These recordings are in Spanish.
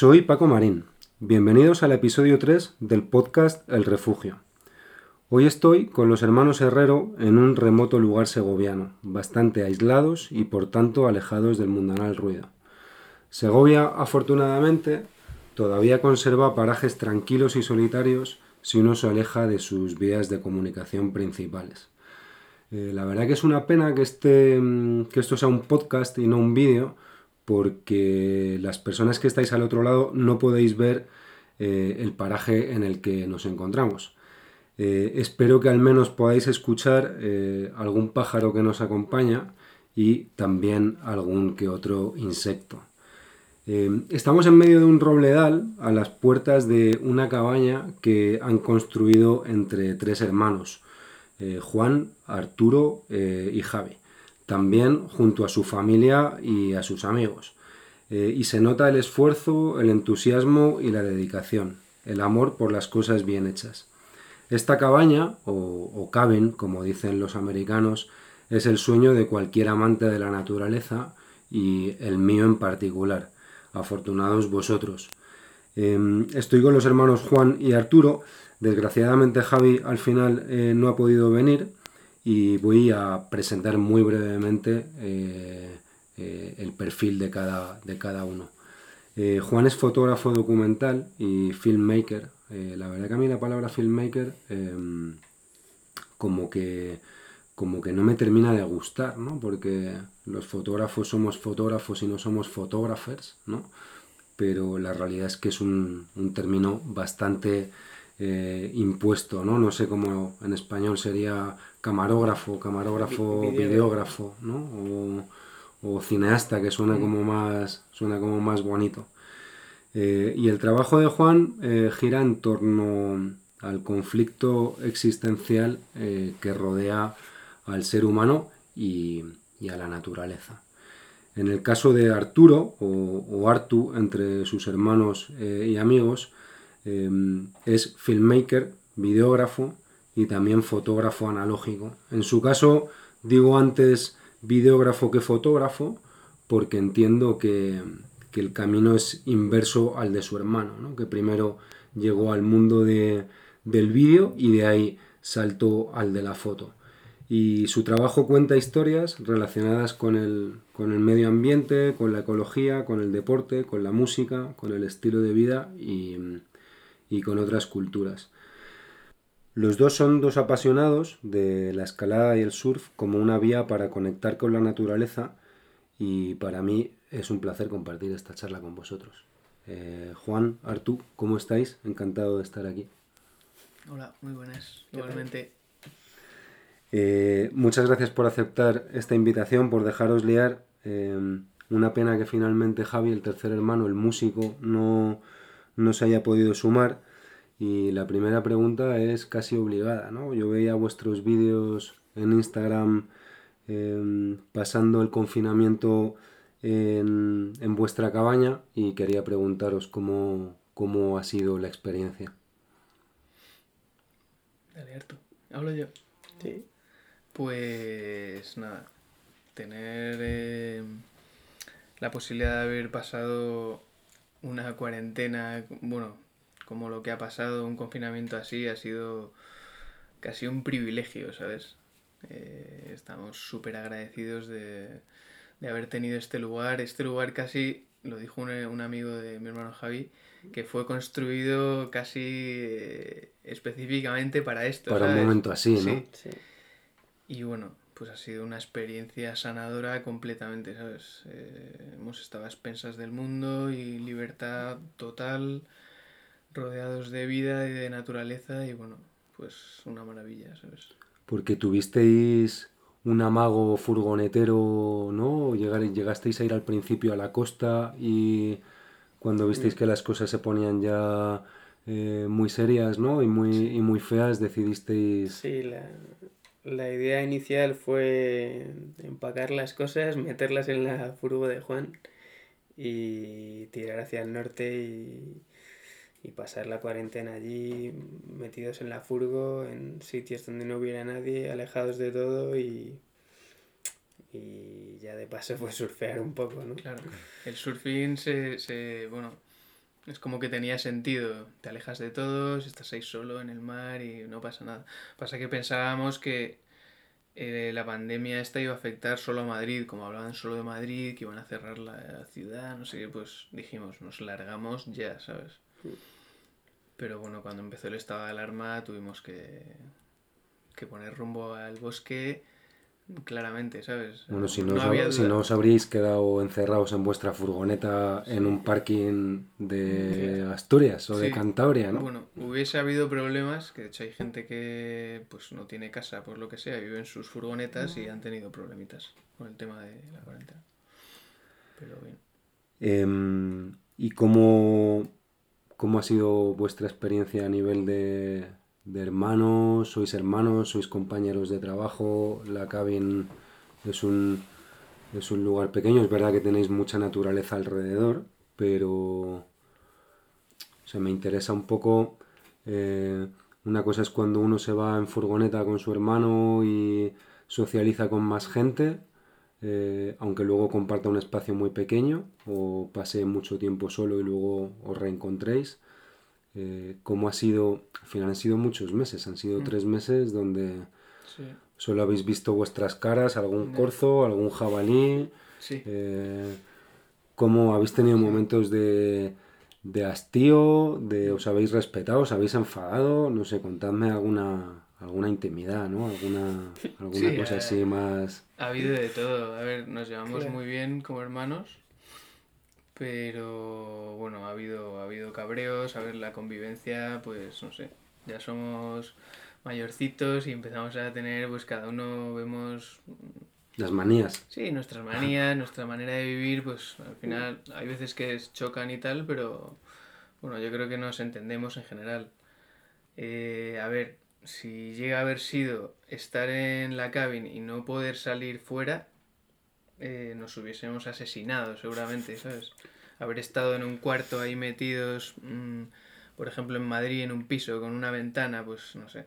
Soy Paco Marín. Bienvenidos al episodio 3 del podcast El Refugio. Hoy estoy con los hermanos Herrero en un remoto lugar segoviano, bastante aislados y por tanto alejados del mundanal ruido. Segovia, afortunadamente, todavía conserva parajes tranquilos y solitarios si uno se aleja de sus vías de comunicación principales. Eh, la verdad que es una pena que, este, mm, que esto sea un podcast y no un vídeo, porque las personas que estáis al otro lado no podéis ver eh, el paraje en el que nos encontramos. Eh, espero que al menos podáis escuchar algún pájaro que nos acompaña y también algún que otro insecto. estamos en medio de un robledal a las puertas de una cabaña que han construido entre tres hermanos, eh, Juan, Arturo eh, y Javi. También junto a su familia y a sus amigos. Eh, y se nota el esfuerzo, el entusiasmo y la dedicación, el amor por las cosas bien hechas. Esta cabaña, o, o cabin, como dicen los americanos, es el sueño de cualquier amante de la naturaleza y el mío en particular. Afortunados vosotros. Em, estoy con los hermanos Juan y Arturo Desgraciadamente Javi al final eh, no ha podido venir y voy a presentar muy brevemente eh, eh, el perfil de cada, de cada uno. Juan es fotógrafo documental y filmmaker. la verdad que a mí la palabra filmmaker em, como que como que no me termina de gustar, ¿no? Porque los fotógrafos somos fotógrafos y no somos fotógrafers, ¿no? Pero la realidad es que es un, un término bastante eh, impuesto, ¿no? No sé cómo en español sería camarógrafo, camarógrafo, videógrafo, ¿no? O, cineasta, que suena mm. como más, suena como más bonito. Eh, y el trabajo de Juan eh, gira en torno al conflicto existencial que rodea al ser humano y, a la naturaleza. En el caso de Arturo, o, o Artu, entre sus hermanos y amigos, Em, es filmmaker, videógrafo y también fotógrafo analógico. En su caso, digo antes videógrafo que fotógrafo, porque entiendo que, el camino es inverso al de su hermano, que primero llegó al mundo del vídeo y de ahí saltó al de la foto. Y su trabajo cuenta historias relacionadas con el, con el medio ambiente, con la ecología, con el deporte, con la música, con el estilo de vida y, y con otras culturas. Los dos son dos apasionados de la escalada y el surf como una vía para conectar con la naturaleza y para mí es un placer compartir esta charla con vosotros. Eh, Juan, Artú, ¿cómo estáis? Encantado de estar aquí. Hola, muy buenas. Igualmente. Eh, muchas gracias por aceptar esta invitación, por dejaros liar. Eh, una pena que finalmente Javi, el tercer hermano, el músico, no, no se haya podido sumar. Y la primera pregunta es casi obligada, ¿no? Yo veía vuestros vídeos en Instagram em, pasando el confinamiento en, vuestra cabaña y quería preguntaros cómo, cómo ha sido la experiencia. Dale, Hablo yo. Sí. Pues nada, tener em, la posibilidad de haber pasado una cuarentena, bueno, como lo que ha pasado, un confinamiento así, ha sido casi un privilegio, ¿sabes? Eh, estamos súper agradecidos de, haber tenido este lugar. Este lugar casi, lo dijo un, amigo de mi hermano Javi, que fue construido casi eh, específicamente para esto. Para un momento así, ¿no? Sí. Y bueno, pues ha sido una experiencia sanadora completamente, ¿sabes? Eh, hemos estado a expensas del mundo y libertad total, rodeados de vida y de naturaleza y bueno, pues una maravilla, ¿sabes? Porque tuvisteis un amago furgonetero, ¿no? llegasteis a ir al principio a la costa y cuando visteis que las cosas se ponían ya eh, muy serias, ¿no? Y muy, y muy feas, decidisteis... Sí, la, la idea inicial fue empacar las cosas, meterlas en la furgo de Juan y tirar hacia el norte y, pasar la cuarentena allí, metidos en la furgo, en sitios donde no hubiera nadie, alejados de todo y, y ya de paso pues surfear un poco, ¿no? Claro, el surfing se, se bueno, Es como que tenía sentido. Te alejas de todos, estás ahí solo en el mar y no pasa nada. Pasa que pensábamos que eh, la pandemia esta iba a afectar solo a Madrid, como hablaban solo de Madrid, que iban a cerrar la ciudad, no sé qué, pues dijimos, nos largamos ya, ¿sabes? Pero bueno, cuando empezó el estado de alarma tuvimos que, que poner rumbo al bosque claramente, ¿sabes? Bueno, si no, os, si no os habríais quedado encerrados en vuestra furgoneta en un parking de Asturias o de Cantabria, ¿no? Bueno, hubiese habido problemas, que de hecho hay gente que pues no tiene casa por lo que sea, vive en sus furgonetas y han tenido problemitas con el tema de la cuarentena. Pero bien. Em, ¿Y cómo, cómo ha sido vuestra experiencia a nivel de, de hermanos, sois hermanos, sois compañeros de trabajo, la cabin es un, es un lugar pequeño, es verdad que tenéis mucha naturaleza alrededor, pero se me interesa un poco, eh, una cosa es cuando uno se va en furgoneta con su hermano y socializa con más gente, eh, aunque luego comparta un espacio muy pequeño o pase mucho tiempo solo y luego os reencontréis eh, cómo ha sido, al final han sido muchos meses, han sido mm. tres meses donde solo habéis visto vuestras caras, algún corzo, algún jabalí, eh, cómo habéis tenido momentos de, de hastío, de os habéis respetado, os habéis enfadado, no sé, contadme alguna alguna intimidad, ¿no? Alguna, alguna cosa así más... Ha habido de todo. A ver, nos llevamos muy bien como hermanos. Pero bueno, ha habido, ha habido cabreos, a ver, la convivencia, pues no sé, ya somos mayorcitos y empezamos a tener, pues cada uno vemos... Las manías. Sí, nuestras manías, nuestra manera de vivir, pues al final hay veces que chocan y tal, pero bueno, yo creo que nos entendemos en general. Eh, a ver, si llega a haber sido estar en la cabin y no poder salir fuera, eh, nos hubiésemos asesinado seguramente, ¿sabes? Haber estado en un cuarto ahí metidos, mm, por ejemplo en Madrid, en un piso con una ventana, pues no sé,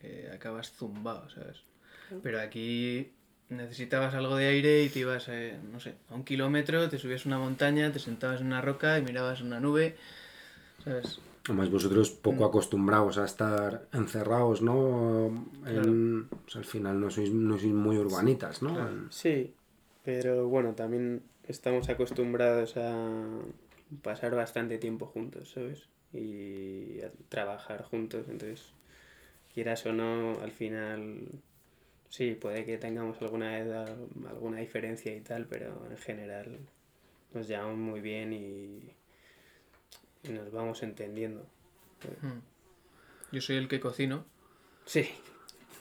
eh, acabas zumbado, ¿sabes? Pero aquí necesitabas algo de aire y te ibas, eh, no sé, a un kilómetro, te subías una montaña, te sentabas en una roca y mirabas una nube, ¿sabes? Además vosotros poco mm. acostumbrados a estar encerrados, ¿no? Pues, al final no sois, no sois muy urbanitas, ¿no? Sí, pero bueno, también estamos acostumbrados a pasar bastante tiempo juntos, ¿sabes? Y a trabajar juntos, entonces, quieras o no, al final, sí, puede que tengamos alguna edad, alguna diferencia y tal, pero en general nos llevamos muy bien y, nos vamos entendiendo. Hmm. Yo soy el que cocino. Sí.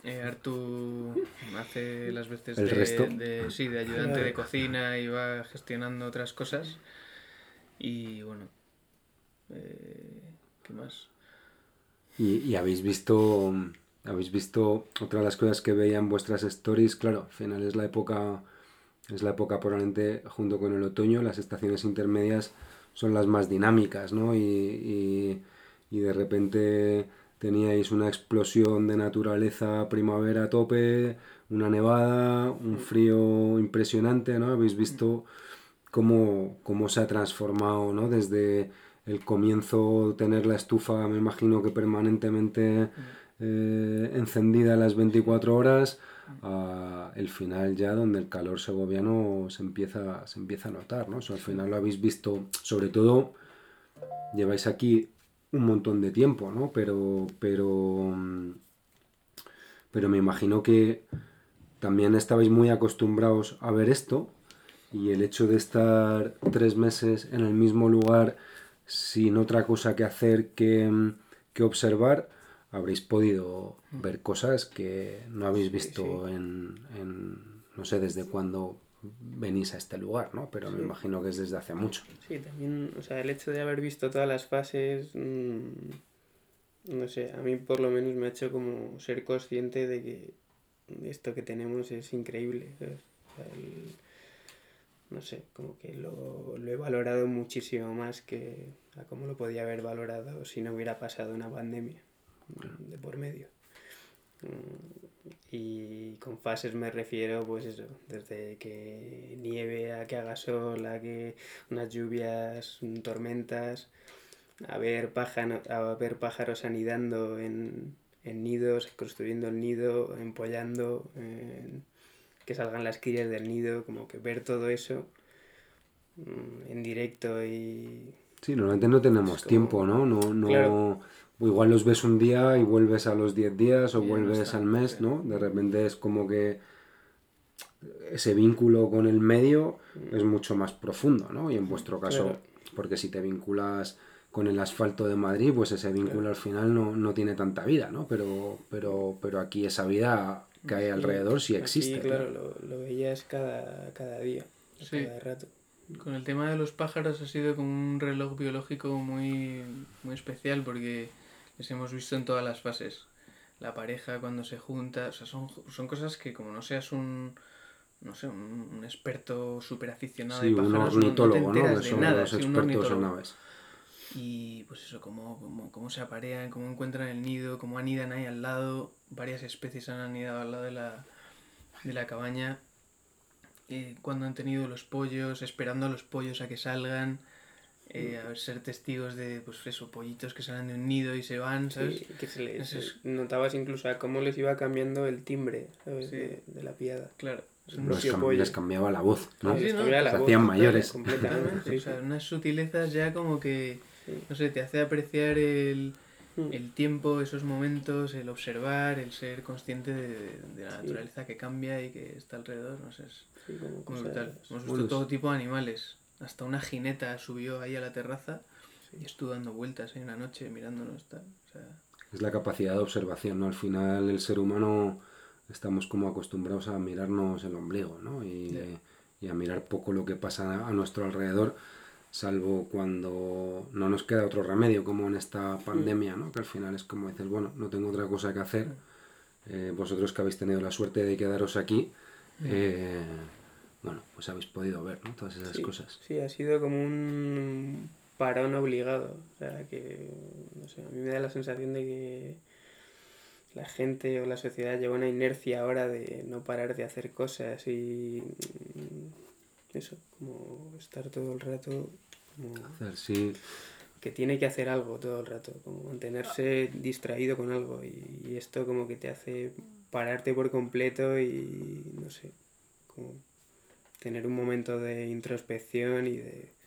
Eh, Artu hace las veces de, sí, de ayudante de cocina y va gestionando otras cosas. Y bueno, eh, ¿qué más? Y, habéis visto, habéis visto otra de las cosas que veían vuestras stories, claro, al final es la época, es la época probablemente junto con el otoño, las estaciones intermedias son las más dinámicas, ¿no? y, y de repente teníais una explosión de naturaleza primavera a tope, una nevada, un frío impresionante, ¿no? Habéis visto cómo, cómo se ha transformado, ¿no? Desde el comienzo tener la estufa, me imagino que permanentemente eh, encendida las 24 horas, a el final ya donde el calor segoviano se empieza, se empieza a notar, ¿no? al final lo habéis visto, sobre todo, lleváis aquí un montón de tiempo, ¿no? Pero, pero, pero me imagino que también estabais muy acostumbrados a ver esto y el hecho de estar tres meses en el mismo lugar sin otra cosa que hacer que, que observar, habréis podido ver cosas que no habéis visto En, en, no sé desde cuándo venís a este lugar, ¿no? Pero me imagino que es desde hace mucho. Sí, también, o sea, el hecho de haber visto todas las fases, mm, no sé, a mí por lo menos me ha hecho como ser consciente de que esto que tenemos es increíble. no sé, como que lo, lo, he valorado muchísimo más que a cómo lo podía haber valorado si no hubiera pasado una pandemia de por medio. Mm, Y con fases me refiero, pues eso, desde que nieve a que haga sol, a que unas lluvias, tormentas, a ver, pájaros, a ver pájaros anidando en, en nidos, construyendo el nido, empollando, que salgan las crías del nido, como que ver todo eso mm, en directo y... Sí, normalmente no tenemos tiempo, ¿no? No, no igual los ves un día y vuelves a los 10 días o vuelves al mes, ¿no? De repente es como que ese vínculo con el medio es mucho más profundo, ¿no? Y en vuestro caso, porque si te vinculas con el asfalto de Madrid, pues ese vínculo al final no, tiene tanta vida, ¿no? Pero, pero, pero aquí esa vida que hay alrededor sí existe. Sí, claro, lo, lo, veías cada, cada día, cada rato. Con el tema de los pájaros ha sido como un reloj biológico muy, muy especial porque les hemos visto en todas las fases. La pareja cuando se junta, o sea, son, son cosas que como no seas un, no sé, un, experto súper aficionado de pájaros, un ornitólogo, no, te de nada, los expertos en aves. Y pues eso, cómo, cómo, cómo, se aparean, cómo encuentran el nido, cómo anidan ahí al lado. Varias especies han anidado al lado de la, de la cabaña. Eh, cuando han tenido los pollos, esperando a los pollos a que salgan eh, a ver, ser testigos de, pues eso, pollitos que salen de un nido y se van, ¿sabes? que se les, notabas incluso a cómo les iba cambiando el timbre, ¿sabes? De, la piada. Claro. Les, cambiaba la voz, ¿no? Sí, Se hacían mayores. Completamente. o sea, unas sutilezas ya como que, no sé, te hace apreciar el, mm. el tiempo, esos momentos, el observar, el ser consciente de, la naturaleza que cambia y que está alrededor, no sé, es muy brutal. Hemos visto todo tipo de animales, hasta una jineta subió ahí a la terraza y estuvo dando vueltas ahí una noche mirándonos. Tal. Es la capacidad de observación, ¿no? Al final el ser humano estamos como acostumbrados a mirarnos el ombligo, ¿no? Y, y a mirar poco lo que pasa a nuestro alrededor, salvo cuando no nos queda otro remedio, como en esta pandemia, ¿no? Que al final es como dices, bueno, no tengo otra cosa que hacer. Eh, vosotros que habéis tenido la suerte de quedaros aquí, eh, bueno, pues habéis podido ver, ¿no? Todas esas cosas. Sí, ha sido como un parón obligado. O sea, que, no sé, a mí me da la sensación de que la gente o la sociedad lleva una inercia ahora de no parar de hacer cosas y mm, eso, como estar todo el rato como hacer, sí. que tiene que hacer algo todo el rato, como mantenerse distraído con algo y, y esto como que te hace pararte por completo y no sé, como tener un momento de introspección y de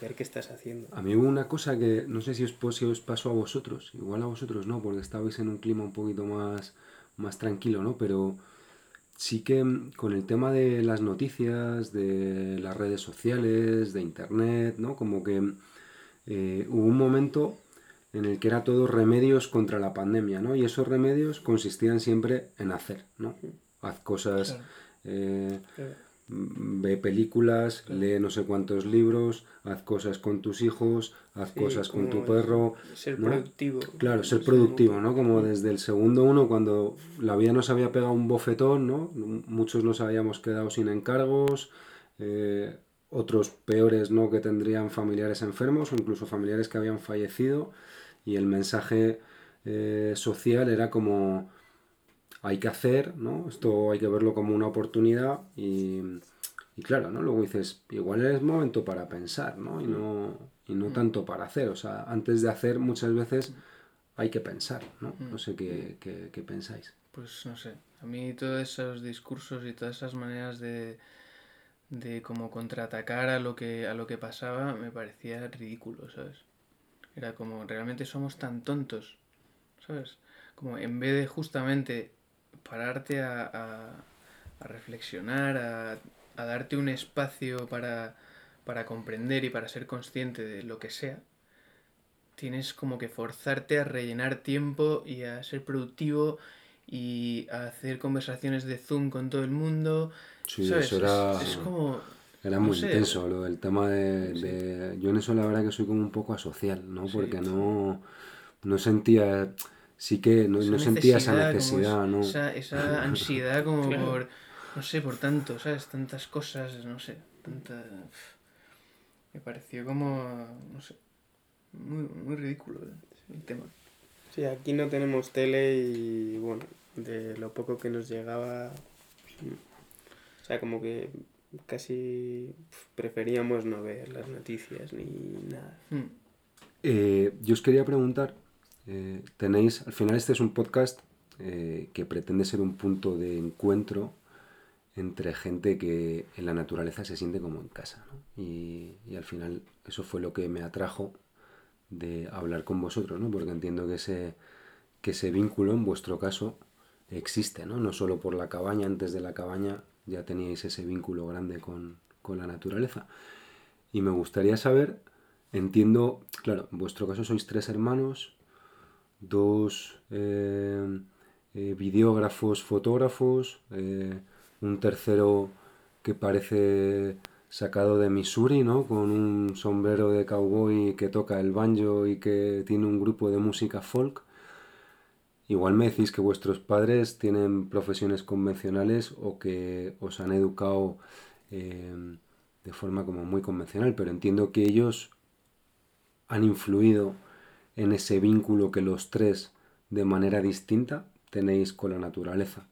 ver qué estás haciendo. A mí hubo una cosa que no sé si os, si os pasó a vosotros, igual a vosotros no, porque estabais en un clima un poquito más, más tranquilo, ¿no? Pero sí que mm, con el tema de las noticias, de las redes sociales, de internet, ¿no? Como que eh, hubo un momento en el que era todo remedios contra la pandemia, ¿no? Y esos remedios consistían siempre en hacer, ¿no? Haz cosas... Eh, ve películas, lee no sé cuántos libros, haz cosas con tus hijos, haz cosas con tu perro. Ser productivo. Claro, ser productivo, ¿no? Como desde el segundo uno, cuando la vida nos había pegado un bofetón, ¿no? Muchos nos habíamos quedado sin encargos, eh, otros peores, ¿no? Que tendrían familiares enfermos o incluso familiares que habían fallecido y el mensaje eh, social era como hay que hacer, ¿no? Esto hay que verlo como una oportunidad y, claro, ¿no? Luego dices, igual es momento para pensar, ¿no? Y no, y no tanto para hacer. O sea, antes de hacer muchas veces hay que pensar, ¿no? Mm. No sé qué, qué, pensáis. Pues no sé, a mí todos esos discursos y todas esas maneras de, de como contraatacar a lo que a lo que pasaba me parecía ridículo, ¿sabes? Era como realmente somos tan tontos, ¿sabes? Como en vez de justamente pararte a, reflexionar, a, darte un espacio para, comprender y para ser consciente de lo que sea, tienes como que forzarte a rellenar tiempo y a ser productivo y a hacer conversaciones de Zoom con todo el mundo. Sí, eso era... Era muy intenso lo del tema de, Yo en eso la verdad que soy como un poco asocial, ¿no? Porque no, no sentía sí que no, sentía esa necesidad, ¿no? Esa, esa ansiedad como por, no sé, por tanto, ¿sabes? Tantas cosas, no sé, tanta... Me pareció como, no sé, muy, muy ridículo el tema. Sí, aquí no tenemos tele y bueno, de lo poco que nos llegaba. O sea, como que casi preferíamos no ver las noticias ni nada. Mm. Eh, yo os quería preguntar, eh, tenéis, al final este es un podcast eh, que pretende ser un punto de encuentro entre gente que en la naturaleza se siente como en casa. y al final eso fue lo que me atrajo de hablar con vosotros, ¿no? porque entiendo que ese, que ese vínculo en vuestro caso existe, ¿no? no solo por la cabaña, antes de la cabaña ya teníais ese vínculo grande con, con la naturaleza. Y me gustaría saber, entiendo, claro, en vuestro caso sois tres hermanos, dos eh, eh, videógrafos, fotógrafos, eh, un tercero que parece sacado de Missouri, ¿no? Con un sombrero de cowboy que toca el banjo y que tiene un grupo de música folk. Igual me decís que vuestros padres tienen profesiones convencionales o que os han educado de forma como muy convencional, pero entiendo que ellos han influido en ese vínculo que los tres de manera distinta tenéis con la naturaleza.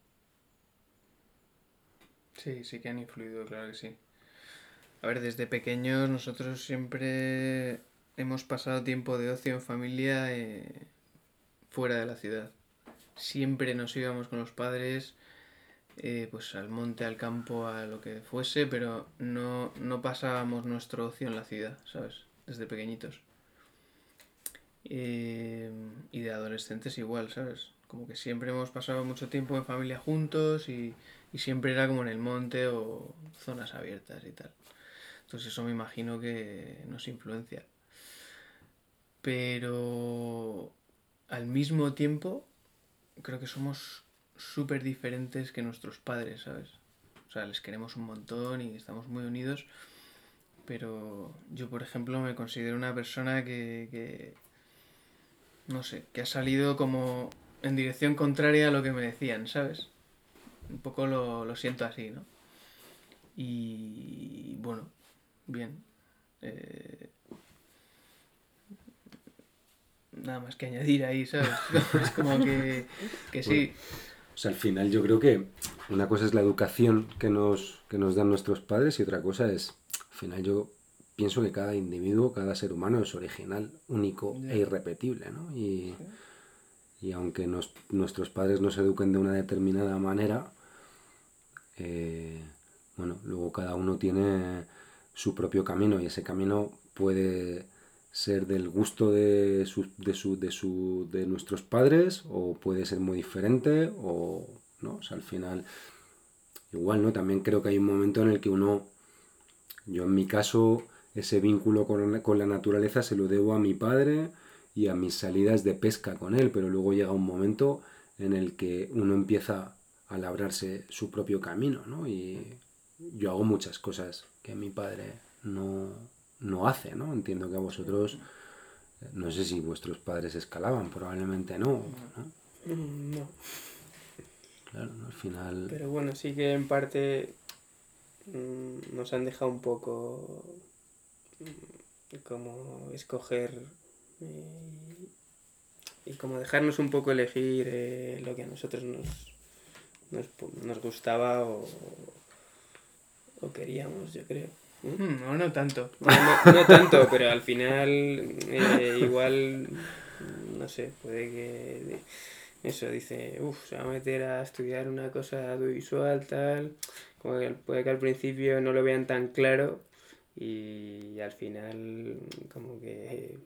Sí, sí que han influido, claro que sí. A ver, desde pequeños nosotros siempre hemos pasado tiempo de ocio en familia eh, fuera de la ciudad. Siempre nos íbamos con los padres, eh, pues al monte, al campo, a lo que fuese, pero no, no pasábamos nuestro ocio en la ciudad, ¿sabes? Desde pequeñitos. Eh, y de adolescentes igual, ¿sabes? Como que siempre hemos pasado mucho tiempo en familia juntos y, y siempre era como en el monte o zonas abiertas y tal. Entonces eso me imagino que nos influencia. Pero al mismo tiempo creo que somos súper diferentes que nuestros padres, ¿sabes? O sea, les queremos un montón y estamos muy unidos. Pero yo, por ejemplo, me considero una persona que, que no sé, que ha salido como en dirección contraria a lo que me decían, ¿sabes? Un poco lo, lo siento así, ¿no? Y bueno, bien. Eh, nada más que añadir ahí, ¿sabes? es como que, que sí. O sea, al final yo creo que una cosa es la educación que nos, que nos dan nuestros padres y otra cosa es, al final yo pienso que cada individuo, cada ser humano es original, único e irrepetible, ¿no? Y, y aunque nos, nuestros padres nos eduquen de una determinada manera, eh, bueno, luego cada uno tiene su propio camino y ese camino puede ser del gusto de, su, de, su, de, su, de nuestros padres o puede ser muy diferente o no, o sea, al final igual, ¿no? También creo que hay un momento en el que uno, yo en mi caso, ese vínculo con la, con la naturaleza se lo debo a mi padre y a mis salidas de pesca con él, pero luego llega un momento en el que uno empieza a labrarse su propio camino, ¿no? Y yo hago muchas cosas que mi padre no, no hace, ¿no? Entiendo que a vosotros, no sé si vuestros padres escalaban, probablemente no, ¿no? No. Claro, ¿no? al final... Pero bueno, sí que en parte mm, nos han dejado un poco como escoger eh, y como dejarnos un poco elegir eh, lo que a nosotros nos, nos, nos gustaba o, o queríamos, yo creo. ¿no? Mm, no, no tanto. No, no- no tanto, pero al final eh, igual, no sé, puede que eso dice, uff, se va a meter a estudiar una cosa audiovisual, tal, como que puede que al principio no lo vean tan claro y al final como que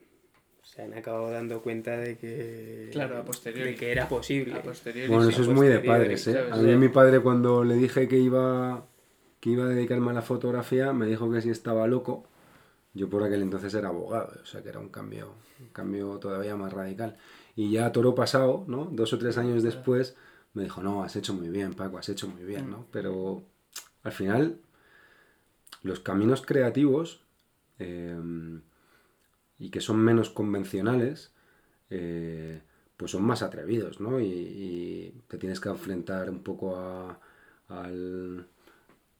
se han acabado dando cuenta de que, Claro, a posteriori. de que era posible. A posteriori. Bueno, eso es muy de padres, ¿eh? A mí mi padre cuando le dije que iba, que iba a dedicarme a la fotografía, me dijo que si estaba loco. Yo por aquel entonces era abogado, o sea que era un cambio, un cambio todavía más radical. Y ya a toro pasado, ¿no? Dos o tres años después, me dijo, no, has hecho muy bien, Paco, has hecho muy bien, ¿no? Pero al final, los caminos creativos eh, y que son menos convencionales, eh, pues son más atrevidos, ¿no? Y, y te tienes que enfrentar un poco a, al...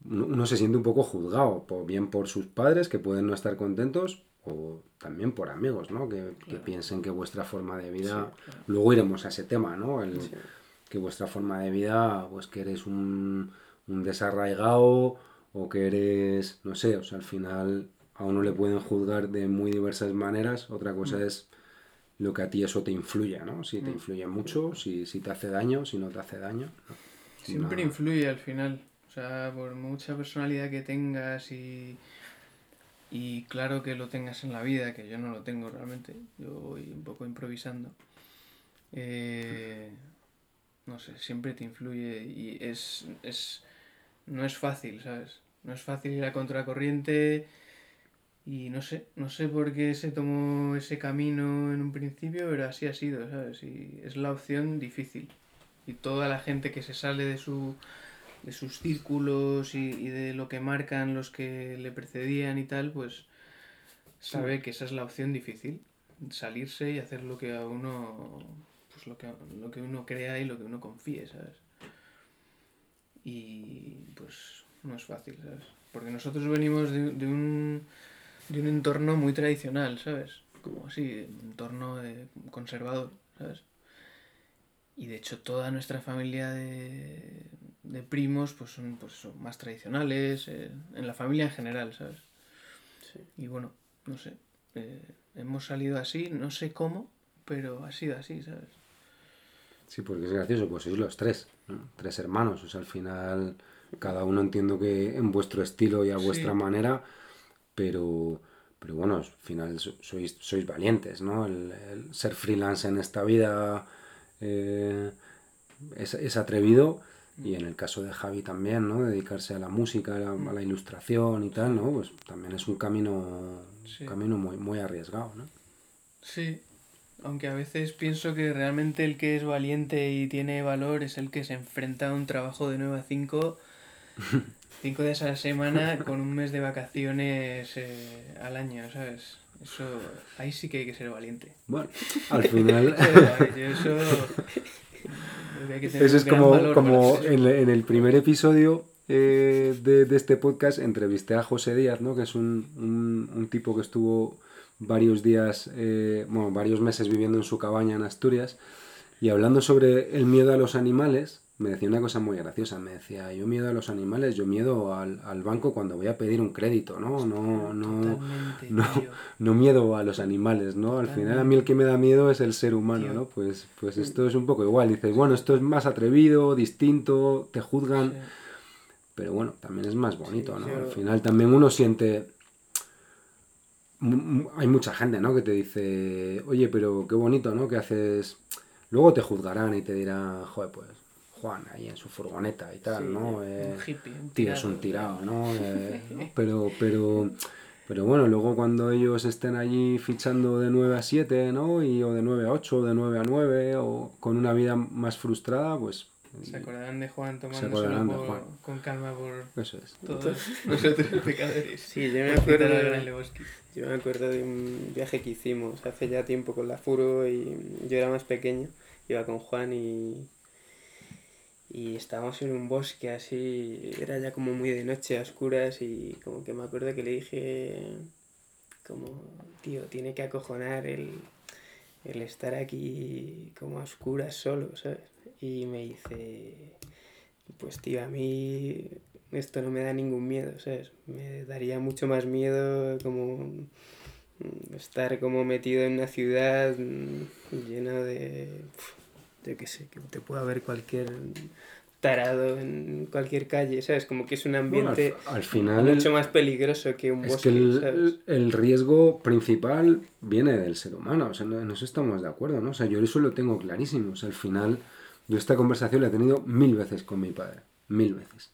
Uno se siente un poco juzgado, por, bien por sus padres, que pueden no estar contentos, o también por amigos, ¿no? Que, que piensen que vuestra forma de vida... Luego iremos a ese tema, ¿no? El, Sí. que vuestra forma de vida, pues que eres un, un desarraigado o que eres, no sé, o sea, al final a uno le pueden juzgar de muy diversas maneras, otra cosa Mm. es lo que a ti eso te influya, ¿no? Si te Mm. influye mucho, si, si te hace daño, si no te hace daño. ¿no? Siempre No. influye al final. O sea, por mucha personalidad que tengas y, y claro que lo tengas en la vida, que yo no lo tengo realmente, yo voy un poco improvisando. eh, no sé, siempre te influye y es, es, no es fácil, ¿sabes? No es fácil ir a contracorriente y no sé, no sé por qué se tomó ese camino en un principio, pero así ha sido, ¿sabes? Y es la opción difícil. Y toda la gente que se sale de su de sus círculos y, y de lo que marcan los que le precedían y tal, pues sabe que esa es la opción difícil. Salirse y hacer lo que a uno pues lo que, lo que uno crea y lo que uno confíe, ¿sabes? Y pues no es fácil, ¿sabes? Porque nosotros venimos de, de un de un entorno muy tradicional, ¿sabes? Como así, un entorno conservador, ¿sabes? Y de hecho toda nuestra familia de, de primos pues son, pues son más tradicionales, eh, en la familia en general, ¿sabes? Sí. Y bueno, no sé, eh, hemos salido así, no sé cómo, pero ha sido así, ¿sabes? Sí, porque es gracioso, pues sois los tres, ¿no? tres hermanos, o sea, al final cada uno entiendo que en vuestro estilo y a Sí. vuestra manera, pero, pero bueno, al final so- sois, sois valientes, ¿no? El, el ser freelance en esta vida eh, es, es atrevido y en el caso de Javi también, ¿no? Dedicarse a la música, a la, a la ilustración y tal, ¿no? Pues también es un camino, Sí. camino muy, muy arriesgado, ¿no? Sí, aunque a veces pienso que realmente el que es valiente y tiene valor es el que se enfrenta a un trabajo de 9 a 5, 5 días a la semana con un mes de vacaciones eh, al año, ¿sabes? Eso, ahí sí que hay que ser valiente. Bueno, al final... Eso... que que Eso es como, como en el primer episodio eh, de, de este podcast entrevisté a José Díaz, ¿no? que es un, un- un tipo que estuvo varios días, eh, bueno, varios meses viviendo en su cabaña en Asturias y hablando sobre el miedo a los animales, me decía una cosa muy graciosa, me decía, yo miedo a los animales, yo miedo al, al banco cuando voy a pedir un crédito, ¿no? No, no, no, no miedo a los animales, ¿no? Al final a mí el que me da miedo es el ser humano, Tío. ¿no? Pues, pues esto es un poco igual. Dices, bueno, esto es más atrevido, distinto, te juzgan, Sí. pero bueno, también es más bonito, Sí, ¿no? yo- Al final también uno siente... Hay mucha gente, ¿no? Que te dice, oye, pero qué bonito, ¿no? Que haces... Luego te juzgarán y te dirán, joder, pues Juan ahí en su furgoneta y tal, Sí, ¿no? Eh, Un hippie, un es tirado. un tirado, ¿no? Eh, ¿no? Pero, pero, pero bueno, luego cuando ellos estén allí fichando de 9 a 7, ¿no? Y, o de 9 a 8, o de 9 a 9, o con una vida más frustrada, pues Se acordarán de Juan tomándoselo de Juan. con calma por eso es. todos nosotros pecadores. Sí, yo me acuerdo-. Yo me acuerdo de un viaje que hicimos hace ya tiempo con la Furo y yo era más pequeño, iba con Juan y, y estábamos en un bosque así, era ya como muy de noche, a oscuras y como que me acuerdo que le dije como, tío, tiene que acojonar el, el estar aquí como a oscuras solo, ¿sabes? Y me dice, pues tío, a mí esto no me da ningún miedo, ¿sabes? Me daría mucho más miedo como estar como metido en una ciudad llena de, yo qué sé, que te pueda ver cualquier tarado en cualquier calle, ¿sabes? Como que es un Bueno, ambiente al, al final el- mucho más peligroso que un es bosque, que el, ¿sabes? el- riesgo principal viene del ser humano, o sea, no- en eso estamos de acuerdo, ¿no? O sea, yo eso lo tengo clarísimo, o sea, al final yo esta conversación la he tenido mil veces con mi padre, mil veces.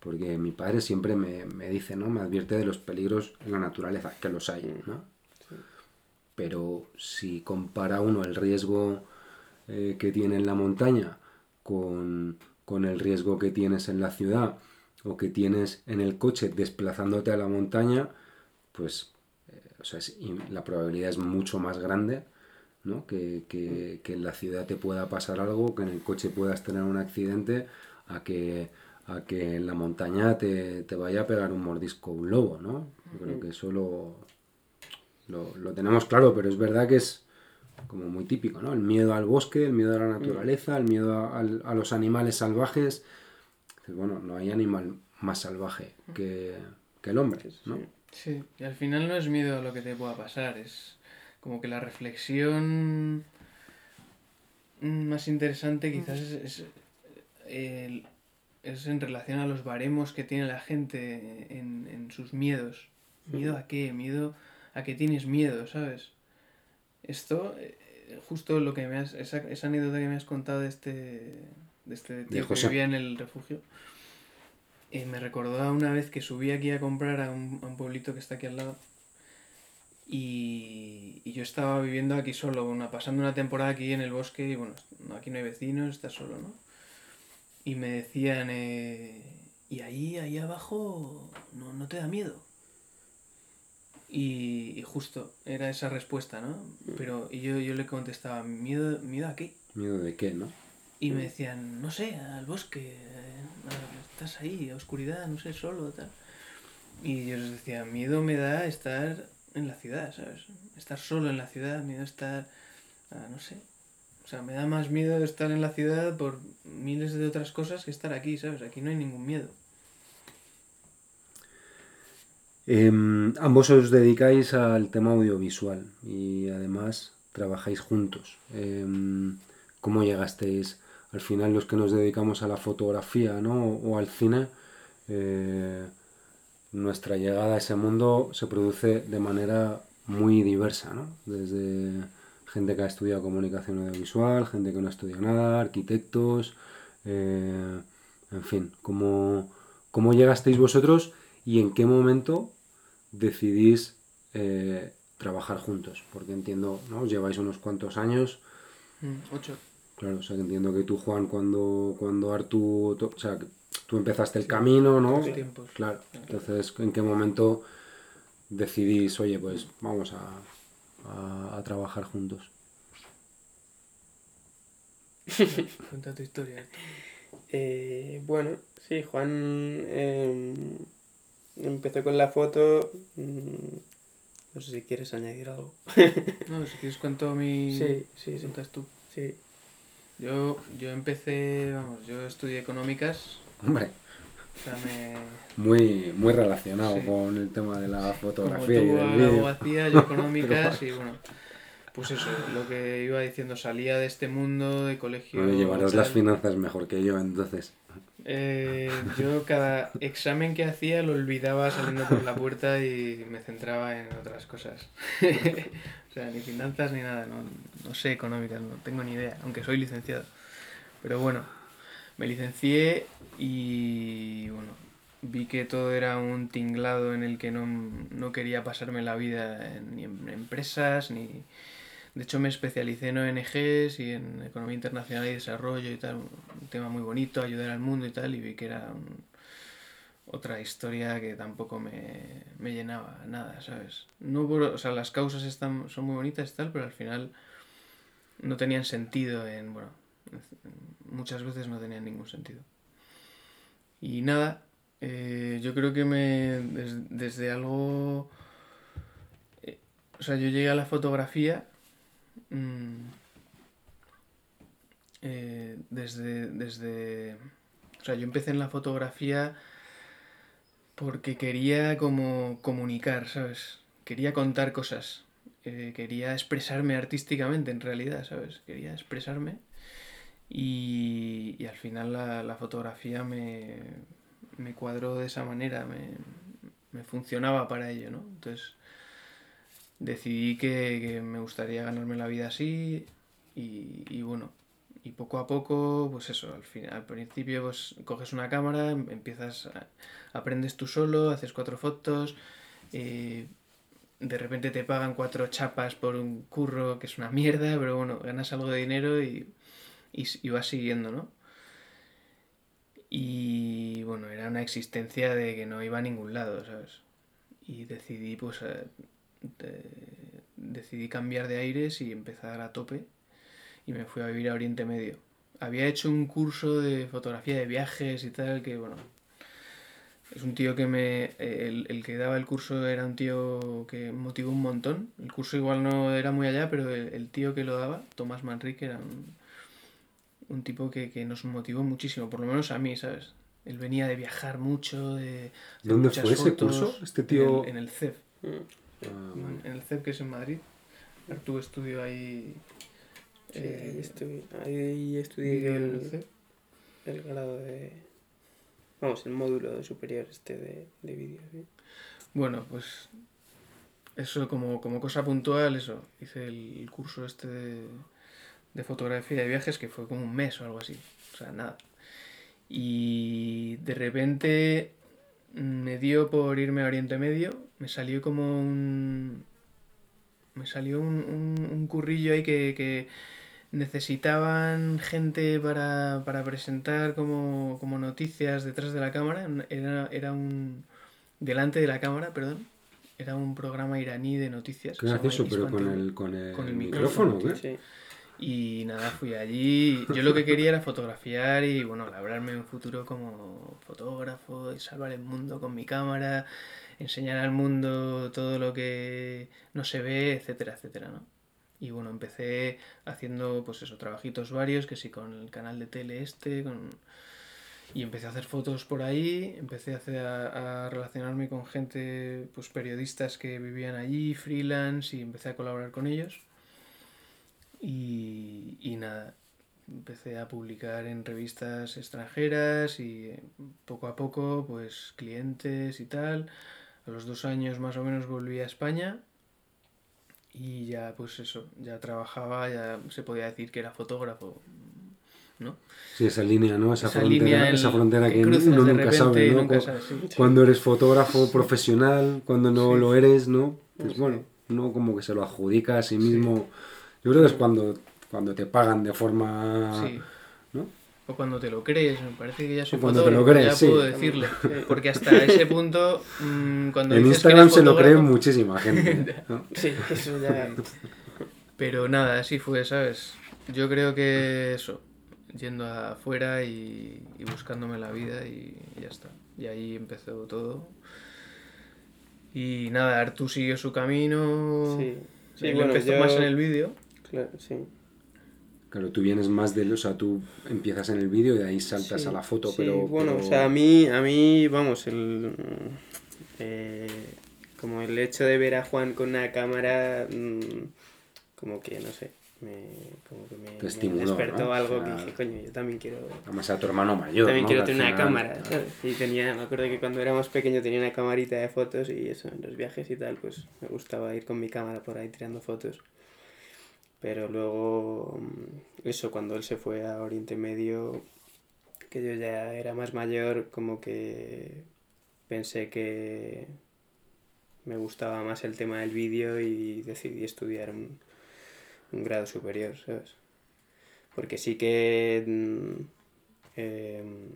Porque mi padre siempre me, me dice, ¿no? Me advierte de los peligros en la naturaleza, que los hay, ¿no? Pero si compara uno el riesgo eh, que tiene en la montaña con, con el riesgo que tienes en la ciudad o que tienes en el coche desplazándote a la montaña, pues eh, o sea, es- y la probabilidad es mucho más grande ¿no? que, que- que en la ciudad te pueda pasar algo, que en el coche puedas tener un accidente, a que, a que en la montaña te, te vaya a pegar un mordisco un lobo, ¿no? Yo creo que eso lo, lo, lo tenemos claro, pero es verdad que es como muy típico, ¿no? El miedo al bosque, el miedo a la naturaleza, el miedo a, a los animales salvajes. Bueno, no hay animal más salvaje que, que el hombre, ¿no? Sí, y al final no es miedo a lo que te pueda pasar, es como que la reflexión más interesante quizás es, es, en relación a los baremos que tiene la gente en, en sus miedos. ¿Miedo a qué? Miedo a que tienes miedo, ¿sabes? Esto, eh, justo lo que me has, esa, esa anécdota que me has contado de este, de este tío que vivía en el refugio, eh, me recordó a una vez que subí aquí a comprar a un, a un pueblito que está aquí al lado. Y, y, yo estaba viviendo aquí solo, una, pasando una temporada aquí en el bosque y bueno, aquí no hay vecinos, estás solo, ¿no? Y me decían, eh, y ahí, ahí abajo, no, no te da miedo. Y, justo era esa respuesta, ¿no? Pero y yo, yo le contestaba, ¿miedo, ¿miedo a qué? ¿Miedo de qué, no? Y me decían, no sé, al bosque, estás ahí, a oscuridad, no sé, solo, tal. Y yo les decía, miedo me da estar en la ciudad, ¿sabes? Estar solo en la ciudad, miedo estar, ah, no sé. O sea, me da más miedo estar en la ciudad por miles de otras cosas que estar aquí, ¿sabes? Aquí no hay ningún miedo. Em, ambos os dedicáis al tema audiovisual y además trabajáis juntos. Em, ¿Cómo llegasteis? Al final los que nos dedicamos a la fotografía ¿no? o al cine, eh, nuestra llegada a ese mundo se produce de manera muy diversa, ¿no? Desde gente que ha estudiado comunicación audiovisual, gente que no ha estudiado nada, arquitectos, eh, en fin, ¿cómo, ¿cómo llegasteis vosotros y en qué momento decidís eh, trabajar juntos? Porque entiendo, ¿no? Lleváis unos cuantos años. Mm, ocho. Claro, o sea, que entiendo que tú, Juan, cuando, cuando Artu, o sea, tú empezaste el camino, ¿no? Tiempos. Claro. Entonces, ¿en qué momento decidís, oye, pues vamos a, a, trabajar juntos? Cuenta tu historia. Eh, bueno, sí, Juan eh, empezó con la foto. Mm, no sé si quieres añadir algo. no, si quieres cuento mi... Sí, sí, sí. tú. Sí. Yo, yo empecé, vamos, yo estudié económicas. Hombre. O sea, me... Muy, muy relacionado con el tema de la fotografía Como tú, y del abogacía, yo económicas y bueno, pues eso, lo que iba diciendo, salía de este mundo de colegio. Bueno, llevarás las finanzas mejor que yo entonces. Eh, yo cada examen que hacía lo olvidaba saliendo por la puerta y me centraba en otras cosas. o sea, ni finanzas ni nada, no, no sé económicas, no tengo ni idea, aunque soy licenciado. Pero bueno, me licencié y bueno, vi que todo era un tinglado en el que no, no quería pasarme la vida ni en empresas ni de hecho, me especialicé en ONGs y en economía internacional y desarrollo y tal, un tema muy bonito, ayudar al mundo y tal, y vi que era otra historia que tampoco me, me, llenaba nada, ¿sabes? No o sea, las causas están, son muy bonitas y tal, pero al final no tenían sentido en, bueno, muchas veces no tenían ningún sentido. Y nada, eh, yo creo que me, desde algo... Eh, o sea, yo llegué a la fotografía Mm. Eh, desde, desde... O sea, yo empecé en la fotografía porque quería como comunicar, ¿sabes? Quería contar cosas. Eh, quería expresarme artísticamente, en realidad, ¿sabes? Quería expresarme. Y, y al final la, la fotografía me, me, cuadró de esa manera, me, me funcionaba para ello, ¿no? Entonces decidí que, me gustaría ganarme la vida así y, bueno, y poco a poco, pues eso, al, fin, al principio pues coges una cámara, em, empiezas, aprendes tú solo, haces cuatro fotos, eh, de repente te pagan cuatro chapas por un curro que es una mierda, pero bueno, ganas algo de dinero y, y, vas siguiendo, ¿no? Y bueno, era una existencia de que no iba a ningún lado, ¿sabes? Y decidí pues decidí cambiar de aires y empezar a tope y me fui a vivir a Oriente Medio. Había hecho un curso de fotografía de viajes y tal que, bueno, es un tío que me... El, el, que daba el curso era un tío que motivó un montón. El curso igual no era muy allá, pero el, tío que lo daba, Tomás Manrique, era un, un tipo que, que, nos motivó muchísimo, por lo menos a mí, ¿sabes? Él venía de viajar mucho, de... ¿Dónde fue ese curso? Este tío... En el, CEP. Ah, en el CEP, que es en Madrid. Tuve estudio ahí... Sí, eh, ahí, estudié el, el grado de Vamos, el módulo superior este de, de vídeo. Bueno, pues eso como, como cosa puntual, eso. Hice el curso este de, de fotografía de viajes que fue como un mes o algo así. O sea, nada. Y de repente me dio por irme a Oriente Medio. Me salió como un... Me salió un, un, un currillo ahí que, que necesitaban gente para, para presentar como, como, noticias detrás de la cámara. Era, era un. Delante de la cámara, perdón. Era un programa iraní de noticias. ¿Qué eso? Pero con el, con el, con el micrófono, Sí. Y nada, fui allí. Yo lo que quería era fotografiar y, bueno, labrarme un futuro como fotógrafo y salvar el mundo con mi cámara, enseñar al mundo todo lo que no se ve, etcétera, etcétera, ¿no? Y bueno, empecé haciendo pues eso, trabajitos varios, que sí, con el canal de tele este, con... y empecé a hacer fotos por ahí, empecé a, hacer, a, relacionarme con gente, pues periodistas que vivían allí, freelance, y empecé a colaborar con ellos. Y, y nada, empecé a publicar en revistas extranjeras y poco a poco, pues clientes y tal. A los dos años más o menos volví a España y ya pues eso, ya trabajaba, ya se podía decir que era fotógrafo, ¿no? Sí, esa línea, ¿no? Esa, frontera, esa frontera que, uno nunca sabe, ¿no? Cuando eres fotógrafo profesional, cuando no lo eres, ¿no? Pues bueno, no como que se lo adjudica a sí mismo. Yo creo que es cuando, cuando te pagan de forma... ¿no? O cuando te lo crees, me parece que ya soy cuando te lo crees, ya sí. puedo decirlo. Porque hasta ese punto, mmm, cuando En Instagram se lo cree muchísima gente. sí, eso ya... Pero nada, así fue, ¿sabes? Yo creo que eso, yendo afuera y, y buscándome la vida y, ya está. Y ahí empezó todo. Y nada, Artu siguió su camino. Sí, sí bueno, empezó más en el vídeo. Claro, sí. Claro, tú vienes más de... O sea, tú empiezas en el vídeo y de ahí saltas a la foto, sí, pero... bueno, o sea, a mí, a mí, vamos, el... Eh, como el hecho de ver a Juan con una cámara, mm, como que, no sé, me, como que me, despertó algo que dije, coño, yo también quiero... Además a tu hermano mayor, También ¿no? quiero tener una cámara, ¿sabes? Y tenía, me acuerdo que cuando éramos pequeños tenía una camarita de fotos y eso, en los viajes y tal, pues me gustaba ir con mi cámara por ahí tirando fotos. Pero luego, mm, eso, cuando él se fue a Oriente Medio, que yo ya era más mayor, como que pensé que me gustaba más el tema del vídeo y decidí estudiar un, grado superior, ¿sabes? Porque sí que mm, em,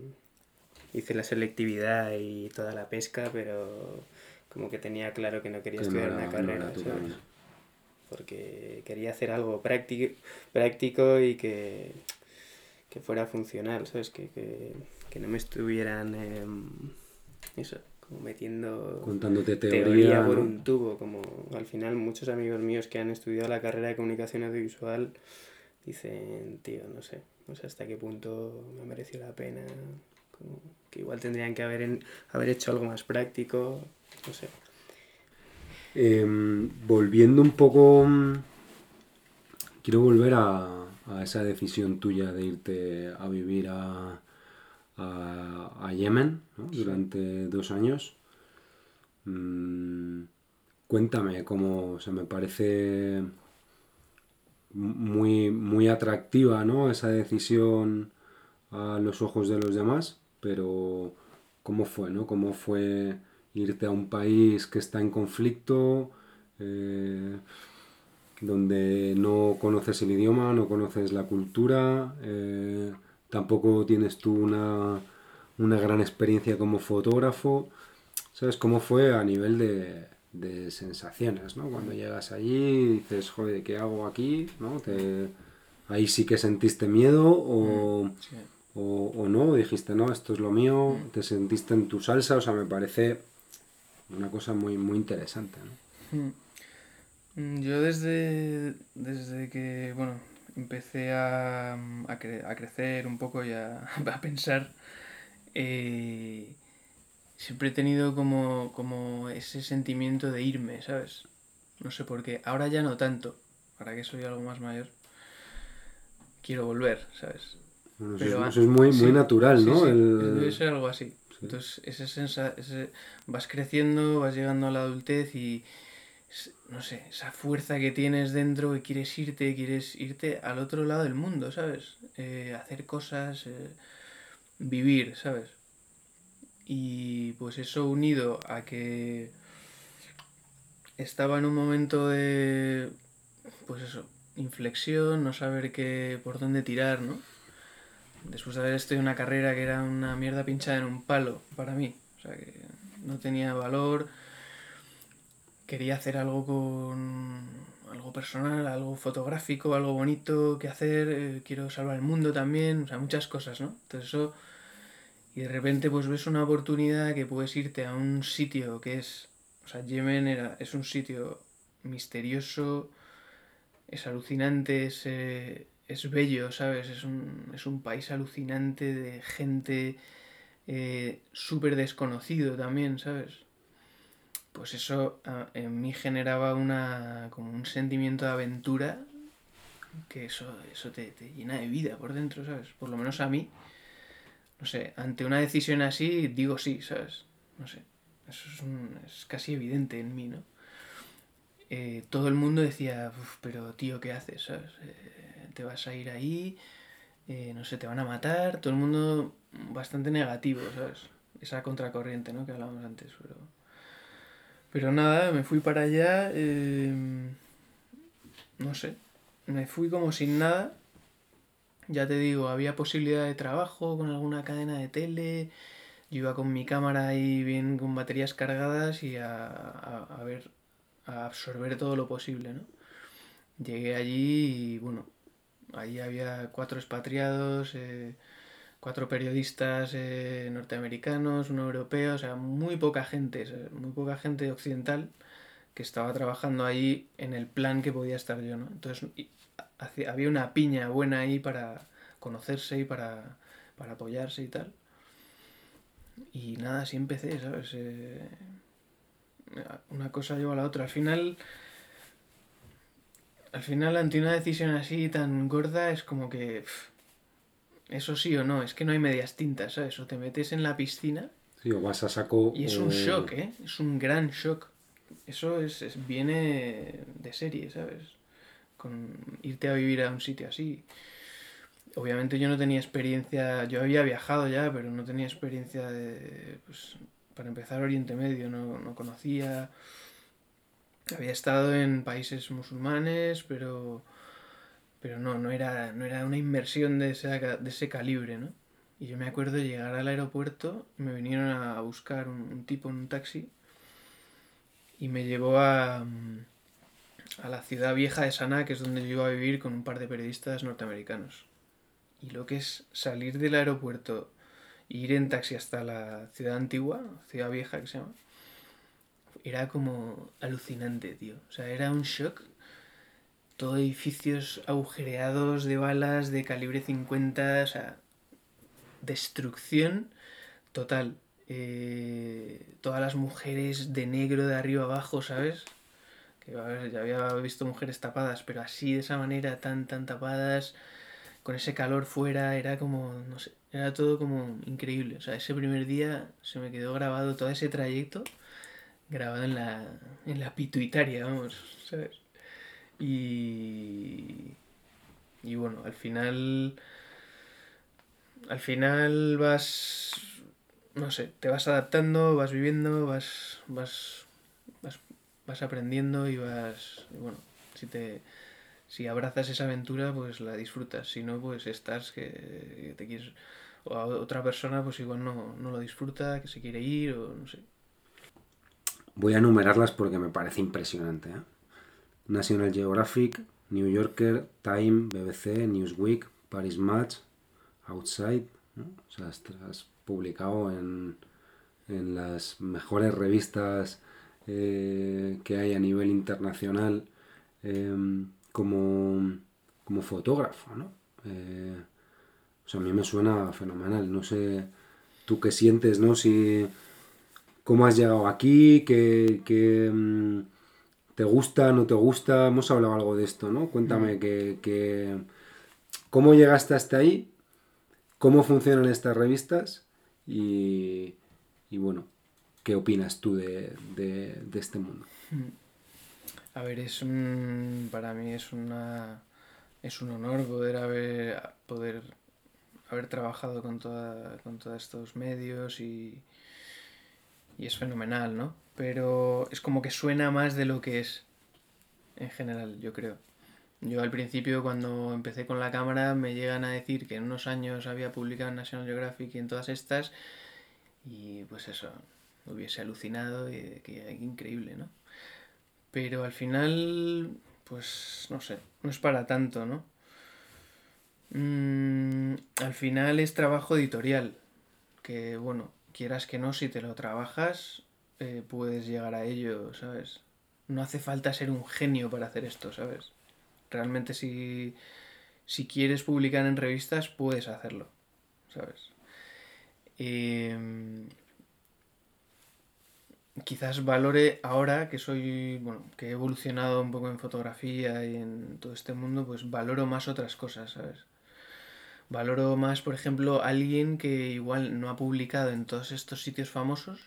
hice la selectividad y toda la pesca, pero como que tenía claro que no quería estudiar una carrera, ¿sabes? Porque quería hacer algo práctico, práctico y que, que fuera funcional, ¿sabes? Que, que, que no me estuvieran, eso, como metiendo Contándote teoría, por un tubo, como al final muchos amigos míos que han estudiado la carrera de comunicación audiovisual dicen, tío, no sé, no sé hasta qué punto me mereció la pena, como que igual tendrían que haber, haber hecho algo más práctico, no sé. Em, volviendo un poco, mm, quiero volver a, a, esa decisión tuya de irte a vivir a, a, Yemen durante dos años. Mm, cuéntame cómo se me parece muy, muy atractiva ¿no? esa decisión a los ojos de los demás, pero ¿cómo fue? ¿no? ¿Cómo fue irte a un país que está en conflicto, eh, donde no conoces el idioma, no conoces la cultura, eh, tampoco tienes tú una, gran experiencia como fotógrafo. ¿Sabes cómo fue a nivel de, sensaciones? ¿no? Cuando llegas allí dices, joder, ¿qué hago aquí? ¿no? Te, ahí sí que sentiste miedo o, o, o no? ¿O dijiste, no, esto es lo mío, te sentiste en tu salsa? O sea, me parece una cosa muy, muy interesante, ¿no? Mm, Yo desde, desde que, bueno, empecé a, a, cre- a crecer un poco y a, a pensar, eh, siempre he tenido como, como ese sentimiento de irme, ¿sabes? No sé por qué. Ahora ya no tanto, ahora que soy algo más mayor. Quiero volver, ¿sabes? Bueno, eso, Pero es, a- eso es muy, sí, muy natural, sí, ¿no? sí, El- Debe ser algo así. Entonces, ese sensa ese, vas creciendo, vas llegando a la adultez y, no sé, esa fuerza que tienes dentro, que quieres irte, quieres irte al otro lado del mundo, ¿sabes? Eh, hacer cosas, eh, vivir, ¿sabes? Y pues eso unido a que estaba en un momento de, pues eso, inflexión, no saber qué, por dónde tirar, ¿no? Después de haber estudiado una carrera que era una mierda pinchada en un palo para mí, o sea que no tenía valor, quería hacer algo con algo personal, algo fotográfico, algo bonito que hacer, eh, quiero salvar el mundo también, o sea, muchas cosas, ¿no? Entonces eso y de repente pues ves una oportunidad que puedes irte a un sitio que es, o sea, Yemen era, es un sitio misterioso, es alucinante, es, eh, es bello, ¿sabes? Es un, es un país alucinante de gente eh, súper desconocido también, ¿sabes? Pues eso en mí generaba una, como un sentimiento de aventura que eso, eso te, te llena de vida por dentro, ¿sabes? Por lo menos a mí no sé, ante una decisión así digo sí, ¿sabes? No sé, eso es, un- es casi evidente en mí, ¿no? Eh, todo el mundo decía, "Uf, pero tío, ¿qué haces? ¿Sabes? Eh, te vas a ir ahí, eh, no sé, te van a matar, todo el mundo bastante negativo, ¿sabes? Esa contracorriente, ¿no? Que hablábamos antes, pero... Pero nada, me fui para allá, eh, no sé, me fui como sin nada ya te digo, había posibilidad de trabajo con alguna cadena de tele. Yo iba con mi cámara ahí bien con baterías cargadas y a, a- a ver, a absorber todo lo posible, ¿no? Llegué allí y bueno, allí había cuatro expatriados, eh, cuatro periodistas eh, norteamericanos, un europeo, o sea, muy poca gente, muy poca gente occidental que estaba trabajando ahí en el plan que podía estar yo, ¿no? Entonces había una piña buena ahí para conocerse y para, para apoyarse y tal. Y nada, así empecé, ¿sabes? Eh, una cosa lleva a la otra. Al final, al final, ante una decisión así tan gorda, es como que... pff, eso sí o no, es que no hay medias tintas, ¿sabes? O te metes en la piscina Sí, o vas a saco. y es un shock, ¿eh? Es un gran shock. Eso es, es- viene de serie, ¿sabes? Con irte a vivir a un sitio así. Obviamente yo no tenía experiencia, yo había viajado ya, pero no tenía experiencia de, pues, para empezar Oriente Medio, no, no conocía. Había estado en países musulmanes, pero, pero no, no era, no era una inmersión de ese, de ese calibre, ¿no? Y yo me acuerdo de llegar al aeropuerto, me vinieron a buscar un, un tipo en un taxi y me llevó a, a la ciudad vieja de Sanaa, que es donde yo iba a vivir con un par de periodistas norteamericanos. Y lo que es salir del aeropuerto e ir en taxi hasta la ciudad antigua, ciudad vieja que se llama, era como alucinante, tío. O sea, era un shock. Todo edificios agujereados de balas de calibre 50, o sea, destrucción total. Eh, todas las mujeres de negro de arriba abajo, ¿sabes? Que a ver, ya había visto mujeres tapadas, pero así de esa manera, tan, tan tapadas, con ese calor fuera, era como, no sé, era todo como increíble. O sea, ese primer día se me quedó grabado todo ese trayecto, grabado en la, en la pituitaria, vamos, ¿sabes? Y, y bueno, al final, al final vas, no sé, te vas adaptando, vas viviendo, vas, vas, vas, vas aprendiendo y vas, y bueno, si te, si abrazas esa aventura, pues la disfrutas. Si no, pues estás que, te quieres, o a otra persona, pues igual no, no lo disfruta, que se quiere ir, o no sé. Voy a enumerarlas porque me parece impresionante. ¿eh? National Geographic, New Yorker, Time, BBC, Newsweek, Paris Match, Outside, ¿no? O sea, has, publicado en, en, las mejores revistas eh, que hay a nivel internacional em, como, como, fotógrafo, ¿no? Eh, o sea, a mí me suena fenomenal. No sé tú qué sientes, ¿no? Si cómo has llegado aquí, qué, mm, te gusta, no te gusta. Hemos hablado algo de esto, ¿no? Cuéntame que, cómo llegaste hasta ahí, cómo funcionan estas revistas y, bueno, ¿qué opinas tú de, este mundo? Hmm. A ver, es un, para mí es una es un honor poder haber poder haber trabajado con con todos estos medios y, y es fenomenal, ¿no? Pero es como que suena más de lo que es, en general, yo creo. Yo al principio cuando empecé con la cámara me llegan a decir que en unos años había publicado en National Geographic y en todas estas y pues eso, hubiese alucinado y que increíble, ¿no? Pero al final, pues no sé, no es para tanto, ¿no? Mm, al final es trabajo editorial, que bueno, quieras que no, si te lo trabajas, eh, puedes llegar a ello, ¿sabes? No hace falta ser un genio para hacer esto, ¿sabes? Realmente si, si quieres publicar en revistas, puedes hacerlo, ¿sabes? Em, quizás valore ahora que soy, bueno, que he evolucionado un poco en fotografía y en todo este mundo, pues valoro más otras cosas, ¿sabes? Valoro más, por ejemplo, alguien que igual no ha publicado en todos estos sitios famosos,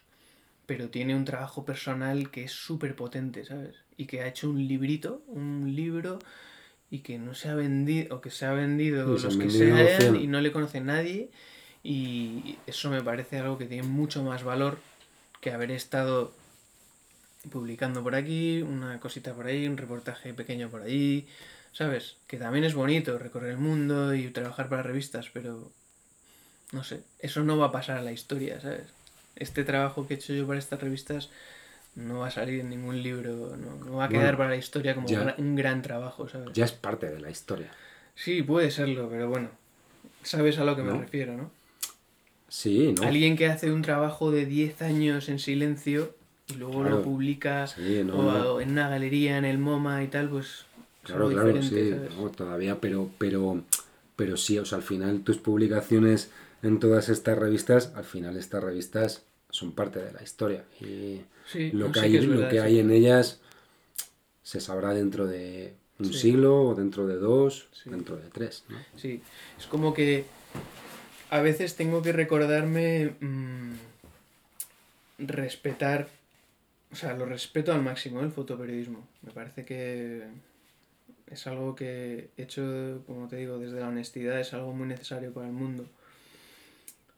pero tiene un trabajo personal que es súper potente, ¿sabes? Y que ha hecho un librito, un libro, y que no se ha vendido, o que se ha vendido los que sean y no le conoce nadie. Y eso me parece algo que tiene mucho más valor que haber estado publicando por aquí, una cosita por ahí, un reportaje pequeño por ahí, ¿sabes? Que también es bonito recorrer el mundo y trabajar para revistas, pero no sé, eso no va a pasar a la historia, ¿sabes? Este trabajo que he hecho yo para estas revistas no va a salir en ningún libro, no, va a quedar para la historia como un gran trabajo, ¿sabes? Ya es parte de la historia. Sí, puede serlo, pero bueno, sabes a lo que me refiero, ¿no? Sí, ¿no? Alguien que hace un trabajo de 10 años en silencio y luego lo publica o en una galería en el MoMA y tal, pues Claro, claro, sí, todavía, pero, pero, pero sí, o sea, al final tus publicaciones en todas estas revistas, al final estas revistas son parte de la historia. Y lo, que, hay, lo que hay en ellas se sabrá dentro de un siglo, o dentro de dos, dentro de tres. ¿no? Sí, es como que a veces tengo que recordarme mm, respetar, o sea, lo respeto al máximo el fotoperiodismo. Me parece que es algo que hecho, como te digo, desde la honestidad, es algo muy necesario para el mundo.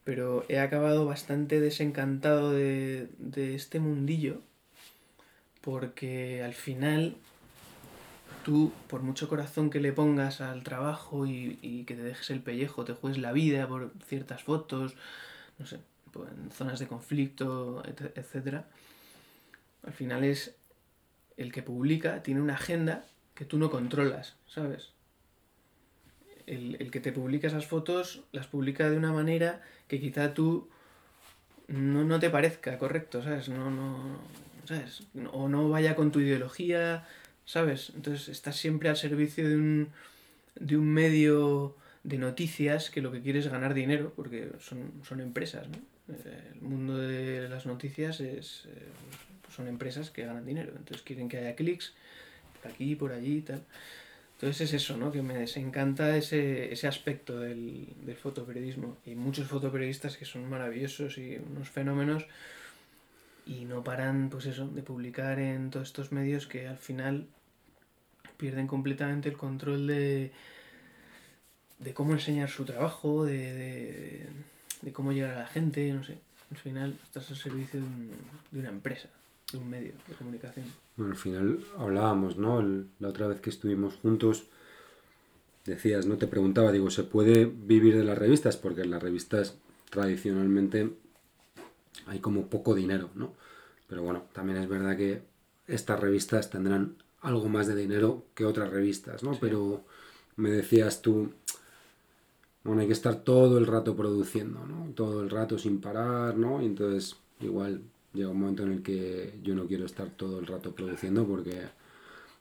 Pero he acabado bastante desencantado de, este mundillo porque al final tú, por mucho corazón que le pongas al trabajo y, que te dejes el pellejo, te juegues la vida por ciertas fotos, no sé, pues en zonas de conflicto, etc., al final es el que publica, tiene una agenda que tú no controlas, ¿sabes? El, que te publica esas fotos las publica de una manera que quizá tú no, te parezca correcto, ¿sabes? No, no, ¿sabes? O no vaya con tu ideología, ¿sabes? Entonces estás siempre al servicio de un, de un medio de noticias que lo que quiere es ganar dinero, porque son, son empresas, ¿no? El mundo de las noticias es, eh, son empresas que ganan dinero, entonces quieren que haya clics aquí, por allí y tal. Entonces es eso, ¿no? Que me desencanta ese, ese aspecto del, del, fotoperiodismo. Y muchos fotoperiodistas que son maravillosos y unos fenómenos y no paran, pues eso, de publicar en todos estos medios que al final pierden completamente el control de, de cómo enseñar su trabajo, de, de, de cómo llegar a la gente, no sé. Al final estás al servicio de una empresa un medio de comunicación. Bueno, al final hablábamos, ¿no? la otra vez que estuvimos juntos, decías, ¿no? Te preguntaba, digo, ¿se puede vivir de las revistas? Porque en las revistas tradicionalmente hay como poco dinero, ¿no? Pero bueno, también es verdad que estas revistas tendrán algo más de dinero que otras revistas, ¿no? Pero me decías tú, bueno, hay que estar todo el rato produciendo, ¿no? Todo el rato sin parar, ¿no? Y entonces igual llega un momento en el que yo no quiero estar todo el rato produciendo porque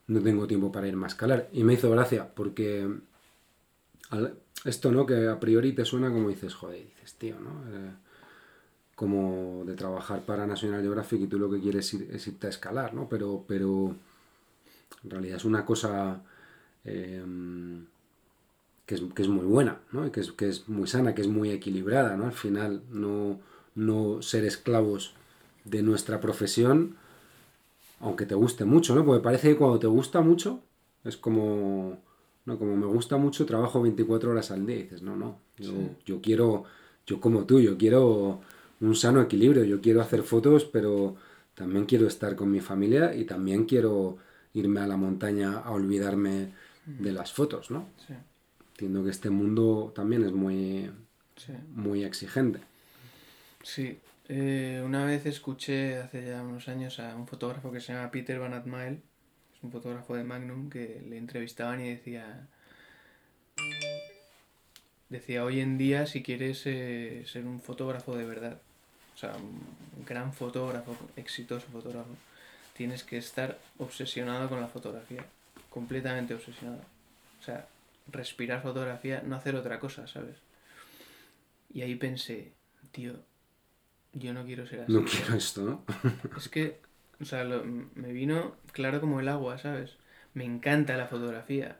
no tengo tiempo para irme a escalar. Y me hizo gracia porque esto, ¿no? Que a priori te suena como dices, joder, dices, tío, ¿no? Eh, como de trabajar para National Geographic y tú lo que quieres es irte a escalar, ¿no? Pero, pero en realidad es una cosa em, que, es, muy buena, ¿no? Que es, que es muy sana, que es muy equilibrada, ¿no? Al final, no, no ser esclavos de nuestra profesión, aunque te guste mucho, ¿no? Porque parece que cuando te gusta mucho, es como, no, como me gusta mucho, trabajo 24 horas al día. Y dices, no, no, yo, yo quiero, yo como tú, yo quiero un sano equilibrio, yo quiero hacer fotos, pero también quiero estar con mi familia y también quiero irme a la montaña a olvidarme de las fotos, ¿no? Entiendo que este mundo también es muy, muy exigente. Sí, eh, una vez escuché hace ya unos años a un fotógrafo que se llama Peter Van Atmael, es un fotógrafo de Magnum, que le entrevistaban y decía, decía, hoy en día si quieres eh, ser un fotógrafo de verdad, o sea, un gran fotógrafo, exitoso fotógrafo, tienes que estar obsesionado con la fotografía, completamente obsesionado. O sea, respirar fotografía, no hacer otra cosa, ¿sabes? Y ahí pensé, tío, yo no quiero ser así. No quiero esto, ¿no? es que, o sea, me vino claro como el agua, ¿sabes? Me encanta la fotografía,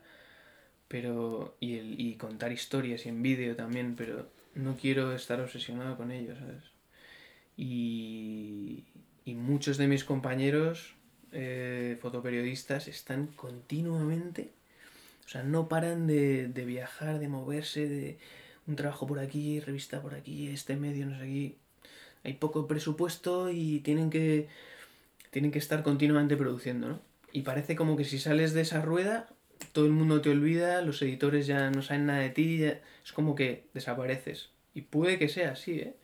pero. Y, el, y contar historias y en vídeo también, pero no quiero estar obsesionado con ello, ¿sabes? Y, y muchos de mis compañeros eh, fotoperiodistas están continuamente, o sea, no paran de, de viajar, de moverse, de un trabajo por aquí, revista por aquí, este medio, no sé aquí hay poco presupuesto y tienen que, tienen que estar continuamente produciendo, ¿no? Y parece como que si sales de esa rueda, todo el mundo te olvida, los editores ya no saben nada de ti, es como que desapareces. Y puede que sea así, ¿eh?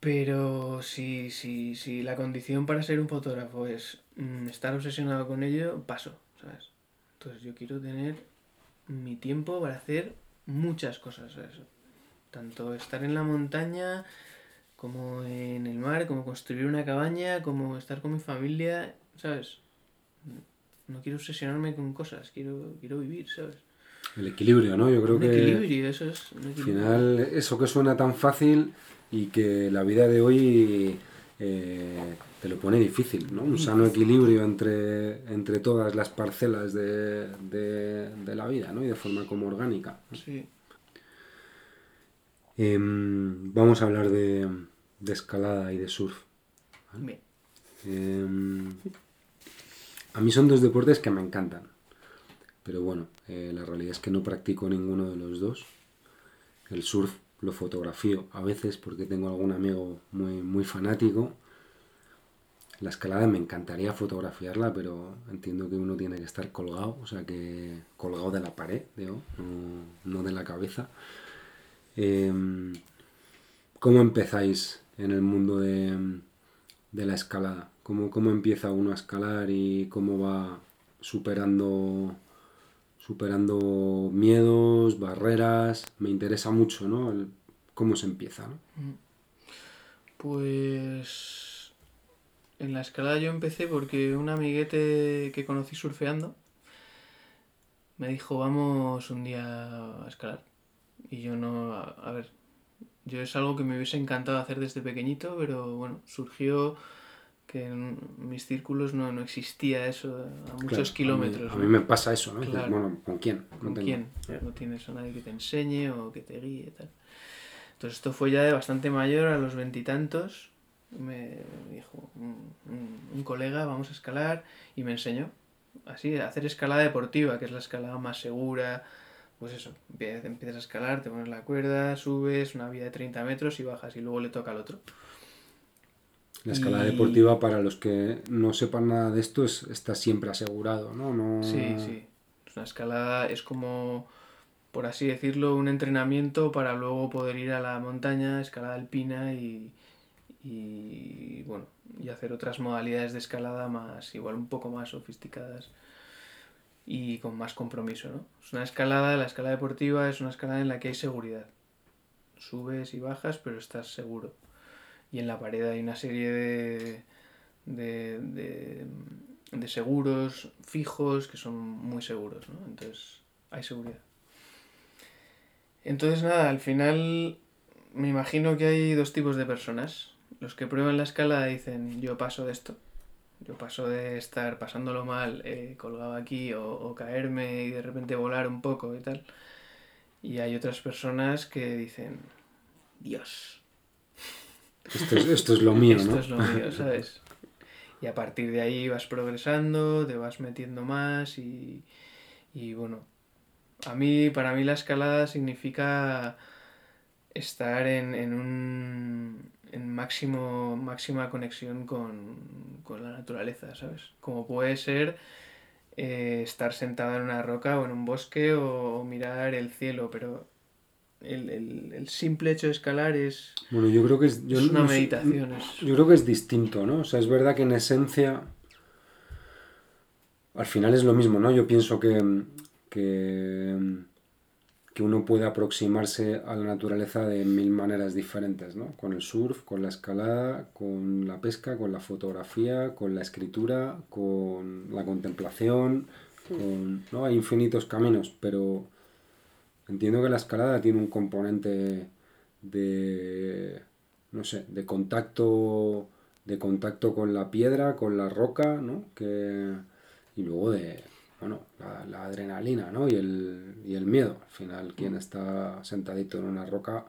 Pero si, si, si la condición para ser un fotógrafo es mm, estar obsesionado con ello, paso, ¿sabes? Entonces yo quiero tener mi tiempo para hacer muchas cosas, ¿sabes? Tanto estar en la montaña, como en el mar, como construir una cabaña, como estar con mi familia, ¿sabes? No quiero obsesionarme con cosas, quiero, quiero vivir, ¿sabes? El equilibrio, ¿no? Yo creo un que... Equilibrio, eso es. Al final, eso que suena tan fácil y que la vida de hoy eh, te lo pone difícil, ¿no? Un sano equilibrio entre, entre todas las parcelas de, de, la vida, ¿no? Y de forma como orgánica. Sí. Em, vamos a hablar de, de escalada y de surf. Em, a mí son dos deportes que me encantan. Pero bueno, eh, la realidad es que no practico ninguno de los dos. El surf lo fotografío a veces porque tengo algún amigo muy, muy fanático. La escalada me encantaría fotografiarla, pero entiendo que uno tiene que estar colgado, o sea que colgado de la pared, no, no de la cabeza. Em, ¿Cómo empezáis en el mundo de, la escalada? ¿Cómo, ¿Cómo, empieza uno a escalar y cómo va superando, superando miedos, barreras? Me interesa mucho, ¿no? cómo se empieza, mm. Pues en la escalada yo empecé porque un amiguete que conocí surfeando me dijo vamos un día a escalar. Y yo no, a ver, yo es algo que me hubiese encantado hacer desde pequeñito, pero bueno, surgió que en mis círculos no, no existía eso a muchos kilómetros. A mí, me pasa eso, ¿no? Bueno, ¿con quién? ¿Con quién? No tienes a nadie que te enseñe o que te guíe tal. Entonces esto fue ya de bastante mayor, a los veintitantos. Me dijo un, un, colega, vamos a escalar, y me enseñó así, a hacer escalada deportiva, que es la escalada más segura, pues eso, empiezas a escalar, te pones la cuerda, subes una vía de 30 metros y bajas y luego le toca al otro. La escalada deportiva, para los que no sepan nada de esto, es, está siempre asegurado, ¿no? no... Sí, sí. Una escalada es como, por así decirlo, un entrenamiento para luego poder ir a la montaña, escalada alpina y, y bueno, y hacer otras modalidades de escalada más, igual un poco más sofisticadas y con más compromiso, ¿no? Es una escalada, la escalada deportiva es una escalada en la que hay seguridad. Subes y bajas, pero estás seguro. Y en la pared hay una serie de, de, de, seguros fijos que son muy seguros, ¿no? Entonces hay seguridad. Entonces nada, al final me imagino que hay dos tipos de personas. Los que prueban la escalada dicen yo paso de esto yo paso de estar pasándolo mal, eh, colgado aquí, o, caerme y de repente volar un poco y tal. Y hay otras personas que dicen, Dios. Esto es, lo mío, ¿no? Esto es lo mío, ¿sabes? Y a partir de ahí vas progresando, te vas metiendo más y, y bueno, a mí, para mí la escalada significa estar en, en un en máximo, máxima conexión con, la naturaleza, ¿sabes? Como puede ser eh, estar sentado en una roca o en un bosque o, mirar el cielo, pero el, simple hecho de escalar es, bueno, yo creo que es, una meditación. Yo creo que es distinto, ¿no? O sea, es verdad que en esencia al final es lo mismo, ¿no? Yo pienso que, que que uno puede aproximarse a la naturaleza de mil maneras diferentes, ¿no? Con el surf, con la escalada, con la pesca, con la fotografía, con la escritura, con la contemplación, con, ¿no? Hay infinitos caminos, pero entiendo que la escalada tiene un componente de, no sé, de contacto, de contacto con la piedra, con la roca, ¿no? Que, y luego de, bueno, la, adrenalina, ¿no? Y el, y el miedo. Al final, quien está sentadito en una roca,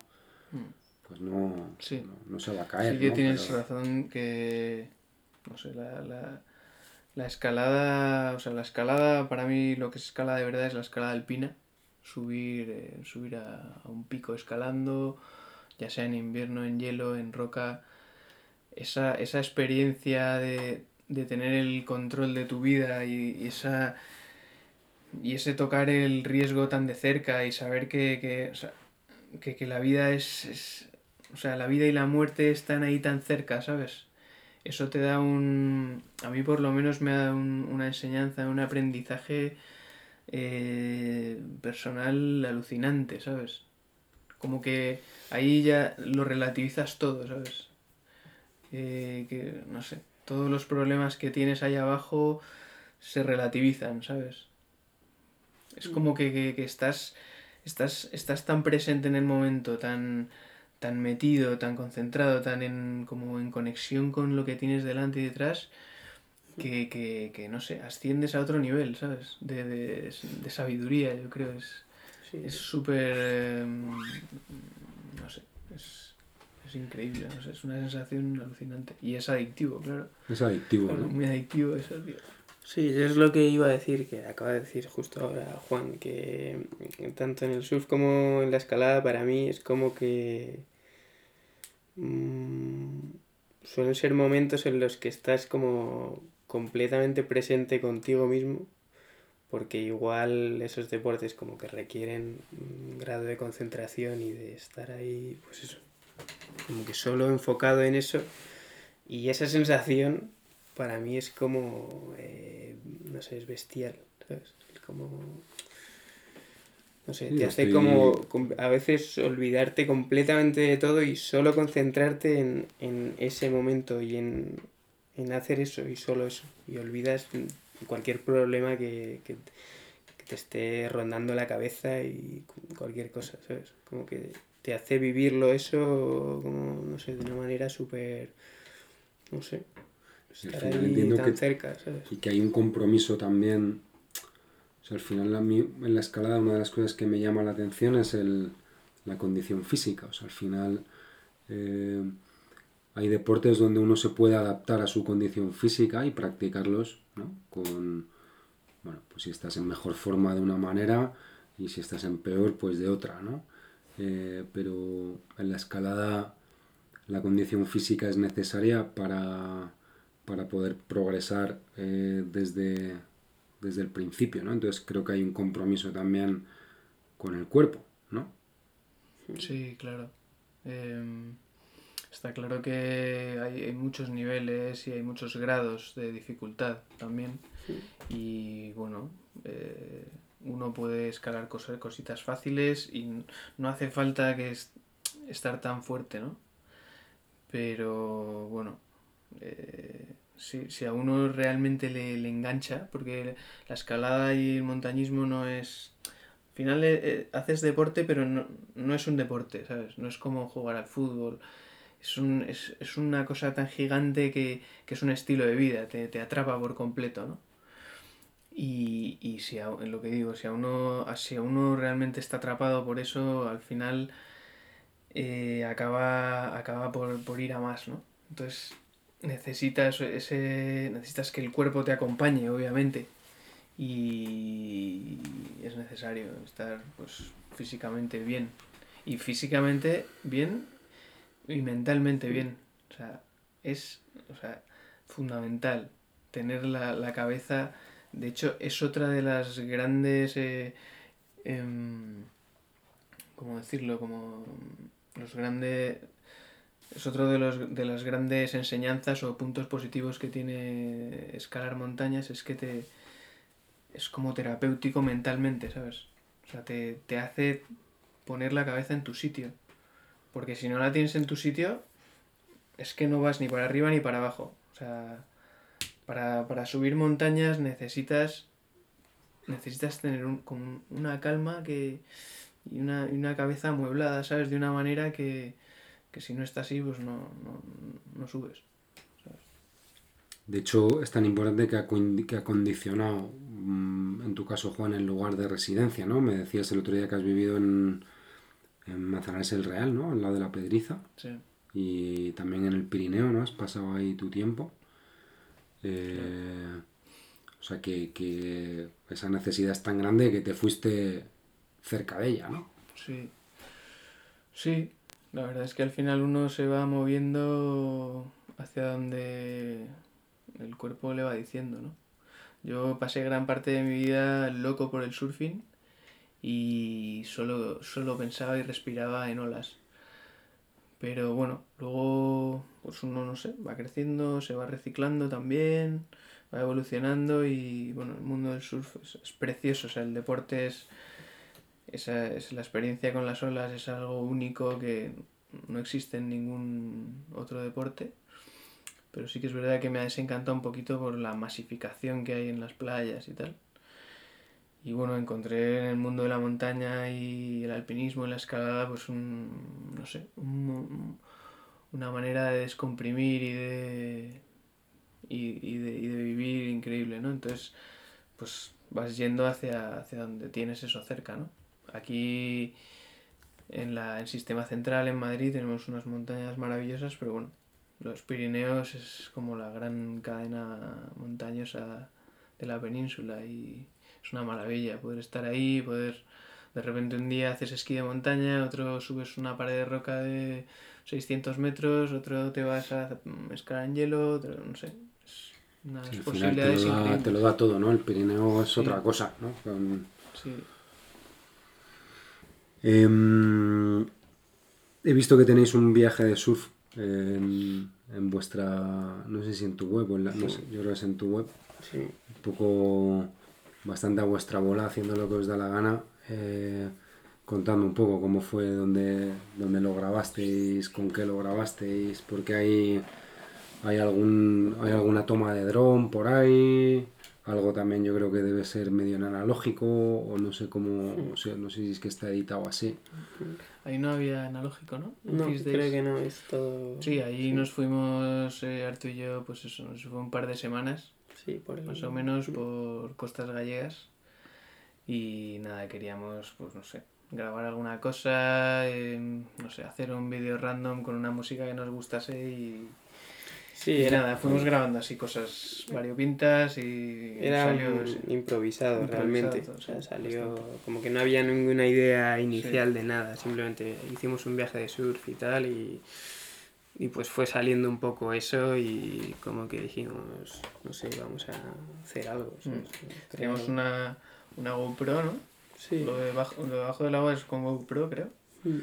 mm. pues no, no, se va a caer. Sí que tienes razón que, no sé, la, la, la, escalada, o sea, la escalada, para mí lo que es escalada de verdad es la escalada alpina. Subir, eh, subir a, un pico escalando, ya sea en invierno, en hielo, en roca. Esa, esa experiencia de, de tener el control de tu vida y esa y ese tocar el riesgo tan de cerca y saber que, que, que, la vida es, O sea, la vida y la muerte están ahí tan cerca, ¿sabes? Eso te da un... A mí por lo menos me ha dado una enseñanza, un aprendizaje eh, personal alucinante, ¿sabes? Como que ahí ya lo relativizas todo, ¿sabes? Eh, que, no sé, todos los problemas que tienes ahí abajo se relativizan, ¿sabes? Es como que, estás, estás, estás tan presente en el momento, tan, tan metido, tan concentrado, tan en, como en conexión con lo que tienes delante y detrás, que, que, no sé, asciendes a otro nivel, ¿sabes? De, de, de sabiduría, yo creo. Es súper... Em, no sé, es, es increíble, no sé, es una sensación alucinante. Y es adictivo, claro. Es adictivo, ¿no? Muy adictivo eso, tío. Sí, es lo que iba a decir, que acaba de decir justo ahora Juan, que tanto en el surf como en la escalada para mí es como que mm, suelen ser momentos en los que estás como completamente presente contigo mismo, porque igual esos deportes como que requieren un grado de concentración y de estar ahí, pues eso, como que solo enfocado en eso, y esa sensación para mí es como, eh, no sé, es bestial, ¿sabes? Como, no sé, te hace como a veces olvidarte completamente de todo y solo concentrarte en, ese momento y en, hacer eso y solo eso. Y olvidas cualquier problema que, que, te esté rondando la cabeza y cualquier cosa, ¿sabes? Como que te hace vivirlo eso como, no sé, de una manera súper, no sé, y que hay un compromiso también. al final en la escalada una de las cosas que me llama la atención es el, la condición física. O sea, al final eh, hay deportes donde uno se puede adaptar a su condición física y practicarlos ¿no? con, bueno, pues si estás en mejor forma de una manera y si estás en peor, pues de otra, ¿no? Eh, pero en la escalada la condición física es necesaria para para poder progresar eh, desde, desde el principio, ¿no? Entonces creo que hay un compromiso también con el cuerpo, ¿no? Sí, claro. Em, está claro que hay, muchos niveles y hay muchos grados de dificultad también. Y bueno, Eh, uno puede escalar cosas, cositas fáciles y no hace falta que estar tan fuerte, ¿no? Pero bueno, eh, si, a uno realmente le, engancha, porque la escalada y el montañismo no es... Al final eh, eh, haces deporte, pero no, no, es un deporte, ¿sabes? No es como jugar al fútbol. Es, un, es, es una cosa tan gigante que, que, es un estilo de vida, te, te atrapa por completo, ¿no? Y, y si a, lo que digo, si a, uno, si a uno realmente está atrapado por eso, al final acaba, acaba por, por, ir a más, ¿no? Entonces necesitas, ese, necesitas que el cuerpo te acompañe, obviamente. Y es necesario estar pues, físicamente bien. Y físicamente bien y mentalmente bien. O sea, es o sea, fundamental tener la, la cabeza de hecho, es otra de las grandes... Eh, em, ¿Cómo decirlo? Como los grandes... Es otro de, los, de las grandes enseñanzas o puntos positivos que tiene escalar montañas, es que te... Es como terapéutico mentalmente, ¿sabes? O sea, te, te hace poner la cabeza en tu sitio. Porque si no la tienes en tu sitio, es que no vas ni para arriba ni para abajo. O sea, para, subir montañas necesitas necesitas tener una calma que, y, una, cabeza amueblada, ¿sabes? De una manera que, si no está así, pues no, subes. De hecho, es tan importante que ha, que ha condicionado, mm, en tu caso, Juan, el lugar de residencia, ¿no? Me decías el otro día que has vivido en, en Manzanares el Real, ¿no? Al lado de la Pedriza. Sí. Y también en el Pirineo, ¿no? Has pasado ahí tu tiempo. Eh, o sea, que, esa necesidad es tan grande que te fuiste cerca de ella, ¿no? Sí. Sí, la verdad es que al final uno se va moviendo hacia donde el cuerpo le va diciendo, ¿no? Yo pasé gran parte de mi vida loco por el surfing y solo, solo pensaba y respiraba en olas. Pero bueno, luego pues uno, no sé, va creciendo, se va reciclando también, va evolucionando y bueno, el mundo del surf es, precioso, o el deporte es, esa es la experiencia con las olas, es algo único que no existe en ningún otro deporte. Pero sí que es verdad que me ha desencantado un poquito por la masificación que hay en las playas y tal. Y bueno, encontré en el mundo de la montaña y el alpinismo y la escalada, pues un, no sé, una manera de descomprimir y de, y, de, y de vivir increíble, ¿no? Entonces, pues vas yendo hacia, hacia donde tienes eso cerca, ¿no? Aquí en la, el sistema central en Madrid tenemos unas montañas maravillosas, pero bueno, los Pirineos es como la gran cadena montañosa de la península y es una maravilla poder estar ahí, poder de repente un día haces esquí de montaña, otro subes una pared de roca de 600 metros, otro te vas a escalar en hielo, otro, no sé. Es unas posibilidades te lo, da, te lo, da, todo, ¿no? El Pirineo es otra cosa, ¿no? Sí. Em, he visto que tenéis un viaje de surf en, en vuestra, no sé si en tu web o en la, no sé, yo creo que es en tu web. Sí. Un poco bastante a vuestra bola, haciendo lo que os da la gana, eh, contando un poco cómo fue, dónde, dónde lo grabasteis, con qué lo grabasteis, porque hay, hay, algún, hay alguna toma de dron por ahí, algo también yo creo que debe ser medio analógico, o no sé cómo, no sé si es que está editado así. Ahí no había analógico, ¿no? No, creo que no, es todo... Sí, ahí nos fuimos, eh, Artu y yo, pues eso, nos fue un par de semanas más o menos por costas gallegas. Y nada, queríamos, pues no sé, grabar alguna cosa, em, no sé, hacer un vídeo random con una música que nos gustase y... Sí, nada, fuimos grabando así cosas variopintas y era salió, improvisado, realmente. O sea, salió como que no había ninguna idea inicial de nada, simplemente hicimos un viaje de surf y tal y y pues fue saliendo un poco eso y como que dijimos, no sé, vamos a hacer algo. Mm. Teníamos una, una GoPro, ¿no? Sí. Lo, de debajo, lo debajo del agua es con GoPro, creo. Mm.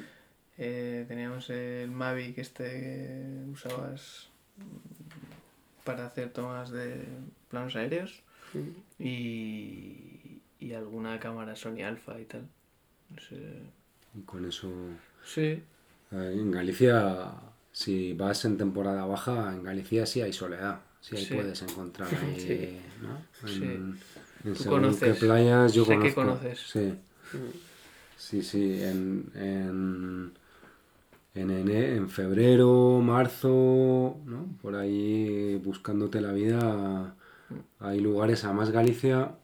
Eh, teníamos el Mavic este que usabas para hacer tomas de planos aéreos. Mm. Y, y alguna cámara Sony Alpha y tal. No sé. Y con eso... Sí, Eh, En Galicia, si vas en temporada baja, en Galicia sí hay soledad. Sí, ahí Sí. puedes encontrar ahí, Sí. ¿no? En, Sí. en Tú qué conoces. playas yo Sé que conozco. conoces. Sí. Sí, sí, en, en, en, en febrero, marzo, ¿no? Por ahí buscándote la vida, hay lugares, además Galicia,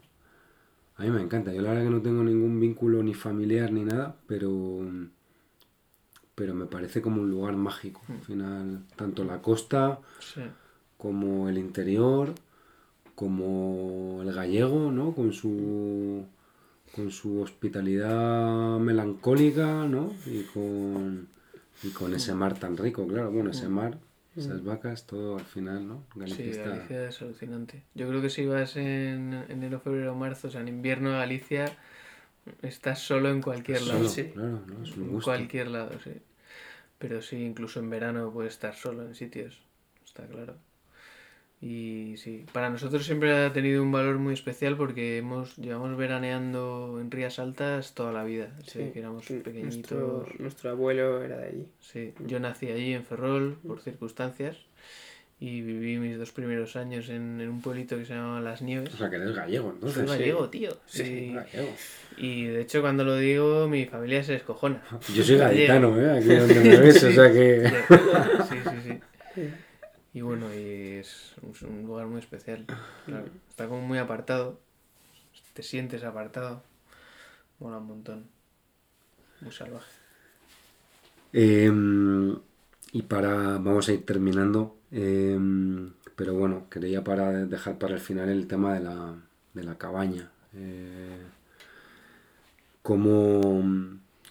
a mí me encanta. Yo la verdad que no tengo ningún vínculo ni familiar ni nada, pero, pero me parece como un lugar mágico. Al final, tanto la costa sí. como el interior, como el gallego, ¿no? Con su con su hospitalidad melancólica, ¿no? Y con y con ese mar tan rico, claro, bueno, ese mar, esas vacas, todo al final, ¿no? Galicia Sí, está Galicia es alucinante. Yo creo que si vas en enero, febrero, marzo, o sea, en invierno a Galicia, estás solo en cualquier lado. sí. claro, ¿no? Es un En gusto. cualquier lado, sí. Pero sí, incluso en verano puedes estar solo en sitios, está claro. Y sí, para nosotros siempre ha tenido un valor muy especial porque hemos llevamos veraneando en Rías Altas toda la vida, desde Sí, que éramos sí, pequeñitos. Nuestro, nuestro abuelo era de allí. Sí, yo nací allí en Ferrol por circunstancias y viví mis dos primeros años en, en un pueblito que se llamaba Las Nieves. O sea, que eres gallego, Soy entonces. gallego, tío. Sí, Y- Gallego. y de hecho cuando lo digo mi familia se descojona. Yo soy gaditano, ¿eh? Aquí donde me ves, o sea que... Sí, sí, sí. Y bueno, y es un- lugar muy especial. Está como muy apartado. Te sientes apartado. Mola un montón. Muy salvaje. Em, y para, vamos a ir terminando, em, pero bueno, quería para dejar para el final el tema de la, de la cabaña. Eh, ¿cómo,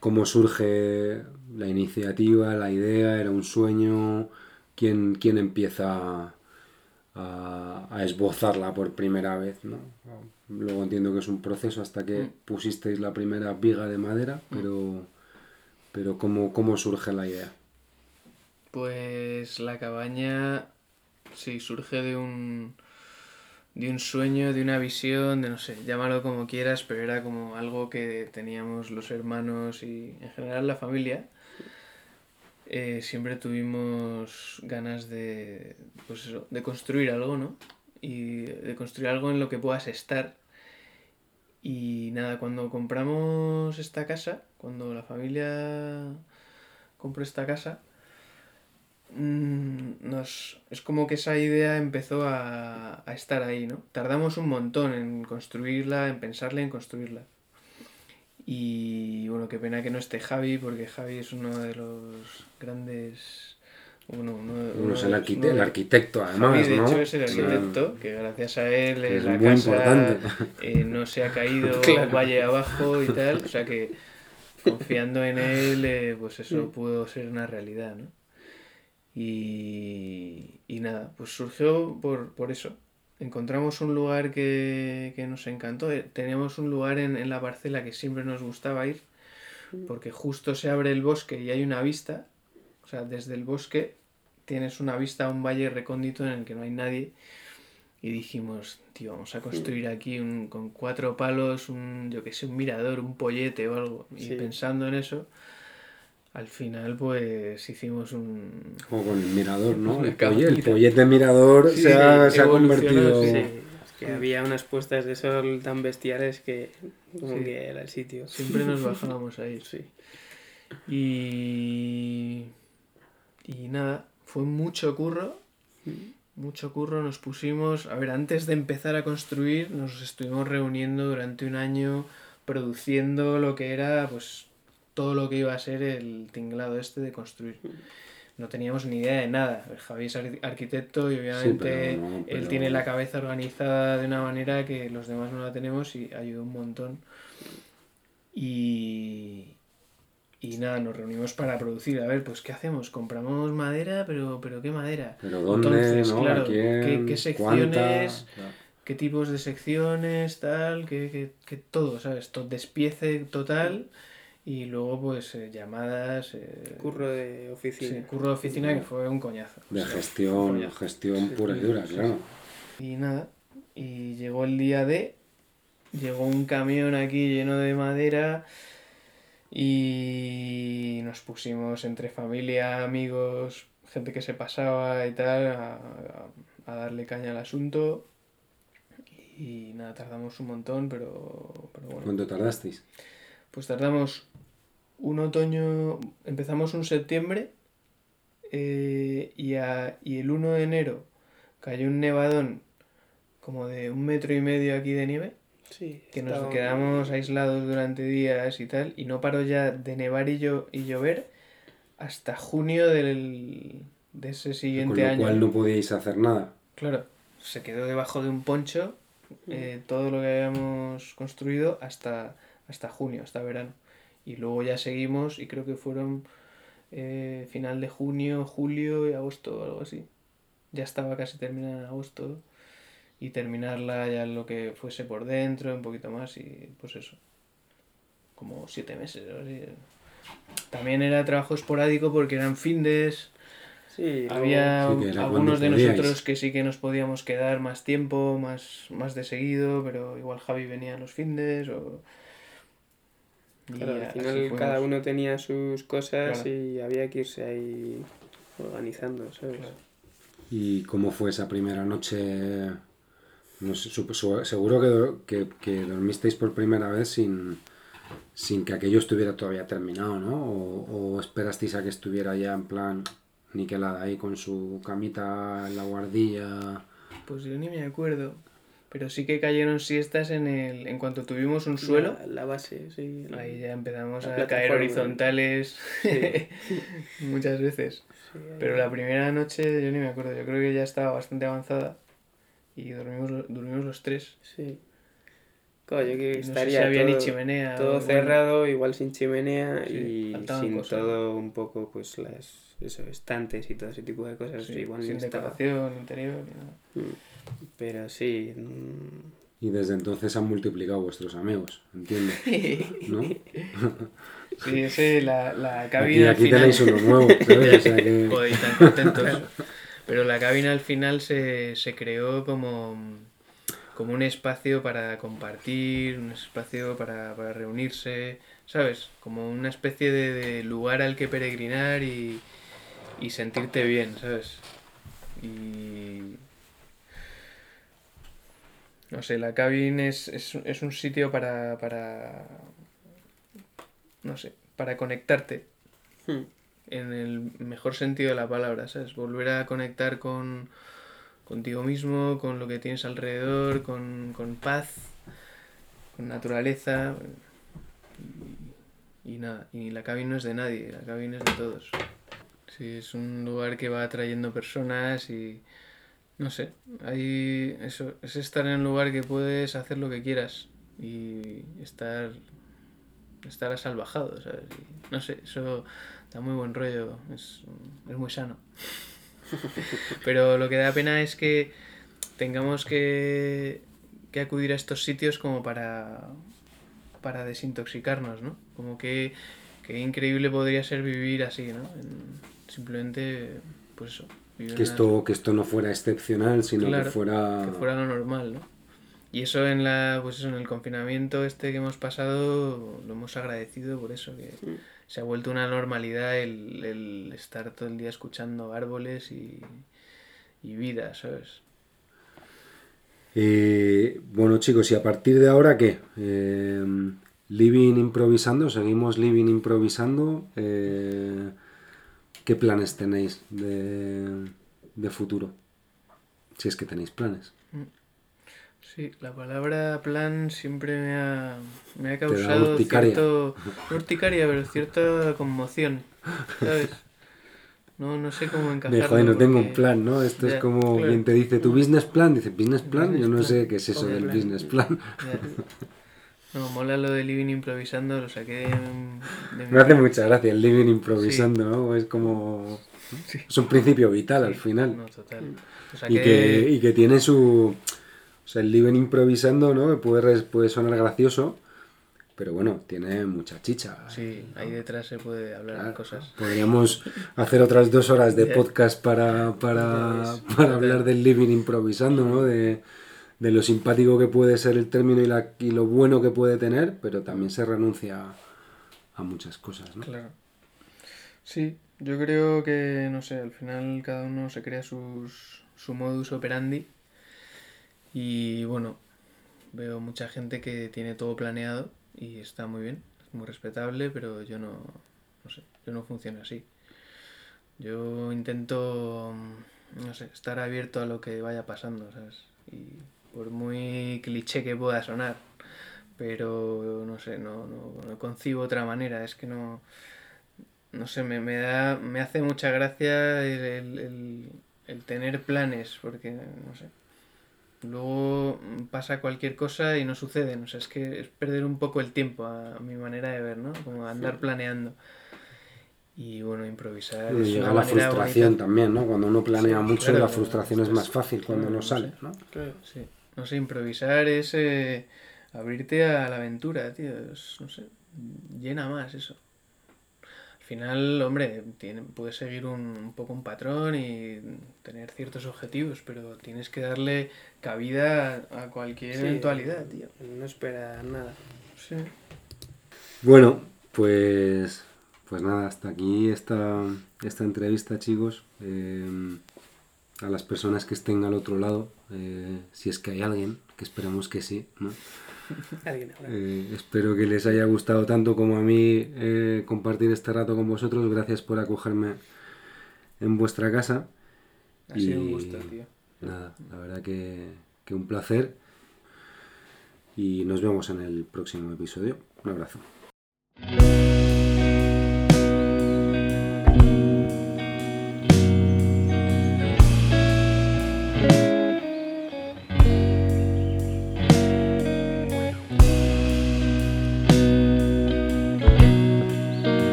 cómo surge la iniciativa, la idea? ¿Era un sueño? ¿Quién, quién empieza a, a esbozarla por primera vez? ¿no? Luego entiendo que es un proceso hasta que Mm. pusisteis la primera viga de madera, pero... Pero ¿cómo, cómo surge la idea? Pues la cabaña, sí, surge de un, de un sueño, de una visión, de no sé, llámalo como quieras, pero era como algo que teníamos los hermanos y en general la familia. Eh, siempre tuvimos ganas de, pues eso, de construir algo, ¿no? Y de construir algo en lo que puedas estar. Y nada, cuando compramos esta casa, cuando la familia compró esta casa, mm, nos, es como que esa idea empezó a, a estar ahí, ¿no? Tardamos un montón en construirla, en pensarla, en construirla. Y bueno, qué pena que no esté Javi, porque Javi es uno de los grandes... Bueno, uno, Uno uno es el, arquitecto, Javi, además, de ¿no? hecho, es el arquitecto, que gracias a él es la muy casa eh, no se ha caído Claro. valle abajo y tal. O sea que confiando en él, eh, pues eso pudo ser una realidad, ¿no? Y, y nada, pues surgió por, por eso. Encontramos un lugar que, que nos encantó. Eh, Teníamos un lugar en, en la parcela que siempre nos gustaba ir, porque justo se abre el bosque y hay una vista. O sea, desde el bosque tienes una vista a un valle recóndito en el que no hay nadie. Y dijimos, tío, vamos a construir aquí un, con cuatro palos, un, yo que sé, un mirador, un pollete o algo. Y Sí. pensando en eso, al final pues hicimos un... Como con el mirador, ¿no? El, el cabañita. pollete mirador Sí, se ha, se ha convertido... sí. Es que había unas puestas de sol tan bestiales que como Sí. que era el sitio. Siempre nos bajábamos ahí. Sí. Y... Y nada, fue mucho curro. Mucho curro, nos pusimos... A ver, antes de empezar a construir, nos estuvimos reuniendo durante un año, produciendo lo que era, pues, todo lo que iba a ser el tinglado este de construir. No teníamos ni idea de nada. Javi es ar- arquitecto y obviamente pero no, él pero- tiene la cabeza organizada de una manera que los demás no la tenemos y ayudó un montón. Y, y nada, nos reunimos para producir. A ver, pues ¿qué hacemos? Compramos madera, pero, pero ¿qué madera? Pero ¿dónde? Entonces, ¿no? claro, ¿A quién? ¿qué, qué secciones? ¿Cuánta? ¿Qué tipos de secciones? Tal, que, que, que todo, ¿sabes? Todo despiece total y luego pues eh, llamadas... eh, Curro de sí, oficina. curro de oficina que fue un coñazo. De O sea, gestión, coñazo. gestión pura y dura, claro. Y nada, y llegó el día de llegó un camión aquí lleno de madera y nos pusimos entre familia, amigos, gente que se pasaba y tal, a, a darle caña al asunto. Y nada, tardamos un montón, pero, pero bueno. ¿Cuánto tardasteis? Pues tardamos un otoño, empezamos un septiembre eh, y, a- y el 1 de enero cayó un nevadón como de un metro y medio aquí de nieve, Sí. que nos quedamos aislados durante días y tal, y no paró ya de nevar y, llo- y llover hasta junio del, de ese Con siguiente lo año. cual no podíais hacer nada. Claro, se quedó debajo de un poncho eh, todo lo que habíamos construido hasta, hasta junio, hasta verano. Y luego ya seguimos y creo que fueron eh, final de junio, julio y agosto o algo así. Ya estaba casi terminada en agosto y terminarla ya lo que fuese por dentro, un poquito más y pues eso. Como siete meses o así. También era trabajo esporádico porque eran findes. Sí, Había Sí, algunos de podíais. nosotros que sí que nos podíamos quedar más tiempo, más, más de seguido, pero igual Javi venía a los findes o... y Claro, al así final cada uno tenía sus cosas Claro. y había que irse ahí organizando, ¿sabes? Claro. ¿Y cómo fue esa primera noche? No sé, sup- su- seguro que, que, que dormisteis por primera vez sin, sin que aquello estuviera todavía terminado, ¿no? O, o esperasteis a que estuviera ya en plan niquelada ahí con su camita en la guardilla. Pues yo ni me acuerdo, pero sí que cayeron siestas en el... En cuanto tuvimos un suelo, La, la base, sí. la- ahí ya empezamos a caer horizontales muchas veces. sí. Pero la primera noche yo ni me acuerdo, yo creo que ya estaba bastante avanzada y dormimos, dormimos los tres. Sí. Claro, yo que Y no sé si estaría había ni todo, chimenea. todo bueno, cerrado, igual sin chimenea Sí, y sin cosas. todo un poco, pues las eso, estantes y todo ese tipo de cosas. sí, igual sin ni estaba. decoración interior ni nada. Mm. Pero sí. mm, Y desde entonces han multiplicado vuestros amigos, entiendo. ¿No? Sí, ese, la, la Aquí, cabina al aquí final... tenéis uno nuevo, ¿sabes? O sea que- Joder, y tan contentos. Pero la cabina al final se, se creó como, como un espacio para compartir, un espacio para, para reunirse, ¿sabes? Como una especie de, de lugar al que peregrinar y, y sentirte bien, ¿sabes? Y... No sé, la cabin es, es, es un sitio para, para... No sé, para conectarte hmm. en el mejor sentido de la palabra, ¿sabes? Volver a conectar con contigo mismo, con lo que tienes alrededor, con, con paz, con naturaleza. Y, y nada, y la cabina no es de nadie, la cabina es de todos. Sí, es un lugar que va atrayendo personas y no sé, ahí eso, es estar en un lugar que puedes hacer lo que quieras y estar estar asalvajado, ¿sabes? No sé, eso da muy buen rollo, es, es muy sano. Pero lo que da pena es que tengamos que, que acudir a estos sitios como para, para desintoxicarnos, ¿no? Como que, que increíble podría ser vivir así, ¿no? En- simplemente, pues eso. Que, esto, que esto no fuera excepcional, sino Claro, que fuera... que fuera lo normal, ¿no? Y eso en la, pues eso, en el confinamiento este que hemos pasado, lo hemos agradecido por eso, que se ha vuelto una normalidad el, el estar todo el día escuchando árboles y, y vida, ¿sabes? Eh, bueno chicos, ¿y a partir de ahora qué? Eh, living improvisando, seguimos living improvisando. eh, ¿Qué planes tenéis de, de futuro? Si es que tenéis planes. Sí, la palabra plan siempre me ha, me ha causado urticaria. cierto... no urticaria, pero cierta conmoción, ¿sabes? No, no sé cómo De, encajarlo. joder, no tengo un plan, ¿no? Esto es como claro. quien te dice, ¿tu business plan? Dice, ¿business plan? Business Yo no plan. sé qué es eso del plan. business plan. No, mola lo de living improvisando, lo saqué de, de mi- Me hace mucha gracia el living improvisando, ¿no? Es como... Sí. Es un principio vital al final. No, total. Y que, y que tiene su... O sea, el living improvisando, ¿no? Puede, puede sonar gracioso, pero bueno, tiene mucha chicha. Sí, ahí detrás se puede hablar de Claro, cosas. Podríamos hacer otras dos horas de podcast para, para, para hablar del living improvisando, ¿no? De, de lo simpático que puede ser el término y, la, y lo bueno que puede tener, pero también se renuncia a, muchas cosas, ¿no? Claro. Sí, yo creo que, no sé, al final cada uno se crea sus, su modus operandi y bueno, veo mucha gente que tiene todo planeado y está muy bien, es muy respetable, pero yo no, no sé, yo no funciono así. Yo intento, no sé, estar abierto a lo que vaya pasando, ¿sabes? Y por muy cliché que pueda sonar, pero no sé, no, no, no concibo otra manera, es que no, no sé, me, me da, me hace mucha gracia el, el, el, el tener planes, porque, no sé, luego pasa cualquier cosa y no sucede, no sé, es que es perder un poco el tiempo a, a mi manera de ver, ¿no? Como andar planeando. Y bueno, improvisar. Y es llega una la frustración bonita. también, ¿no? Cuando uno planea Sí, mucho, claro, la frustración es más fácil cuando no no sale, sé. ¿no? Claro. Sí, no sé, improvisar es eh, abrirte a la aventura, tío. Es, no sé, llena más eso. Al final, hombre, tiene, puedes seguir un, un poco un patrón y tener ciertos objetivos, pero tienes que darle cabida a, cualquier Sí, eventualidad, tío. No espera nada. Sí. Bueno, pues, pues nada, hasta aquí esta, esta entrevista, chicos. Eh, a las personas que estén al otro lado, eh, si es que hay alguien, que esperemos que sí. Eh, espero que les haya gustado tanto como a mí eh, compartir este rato con vosotros. Gracias por acogerme en vuestra casa. Ha sido un gusto, tío. Nada, la verdad que, que un placer. Y nos vemos en el próximo episodio. Un abrazo.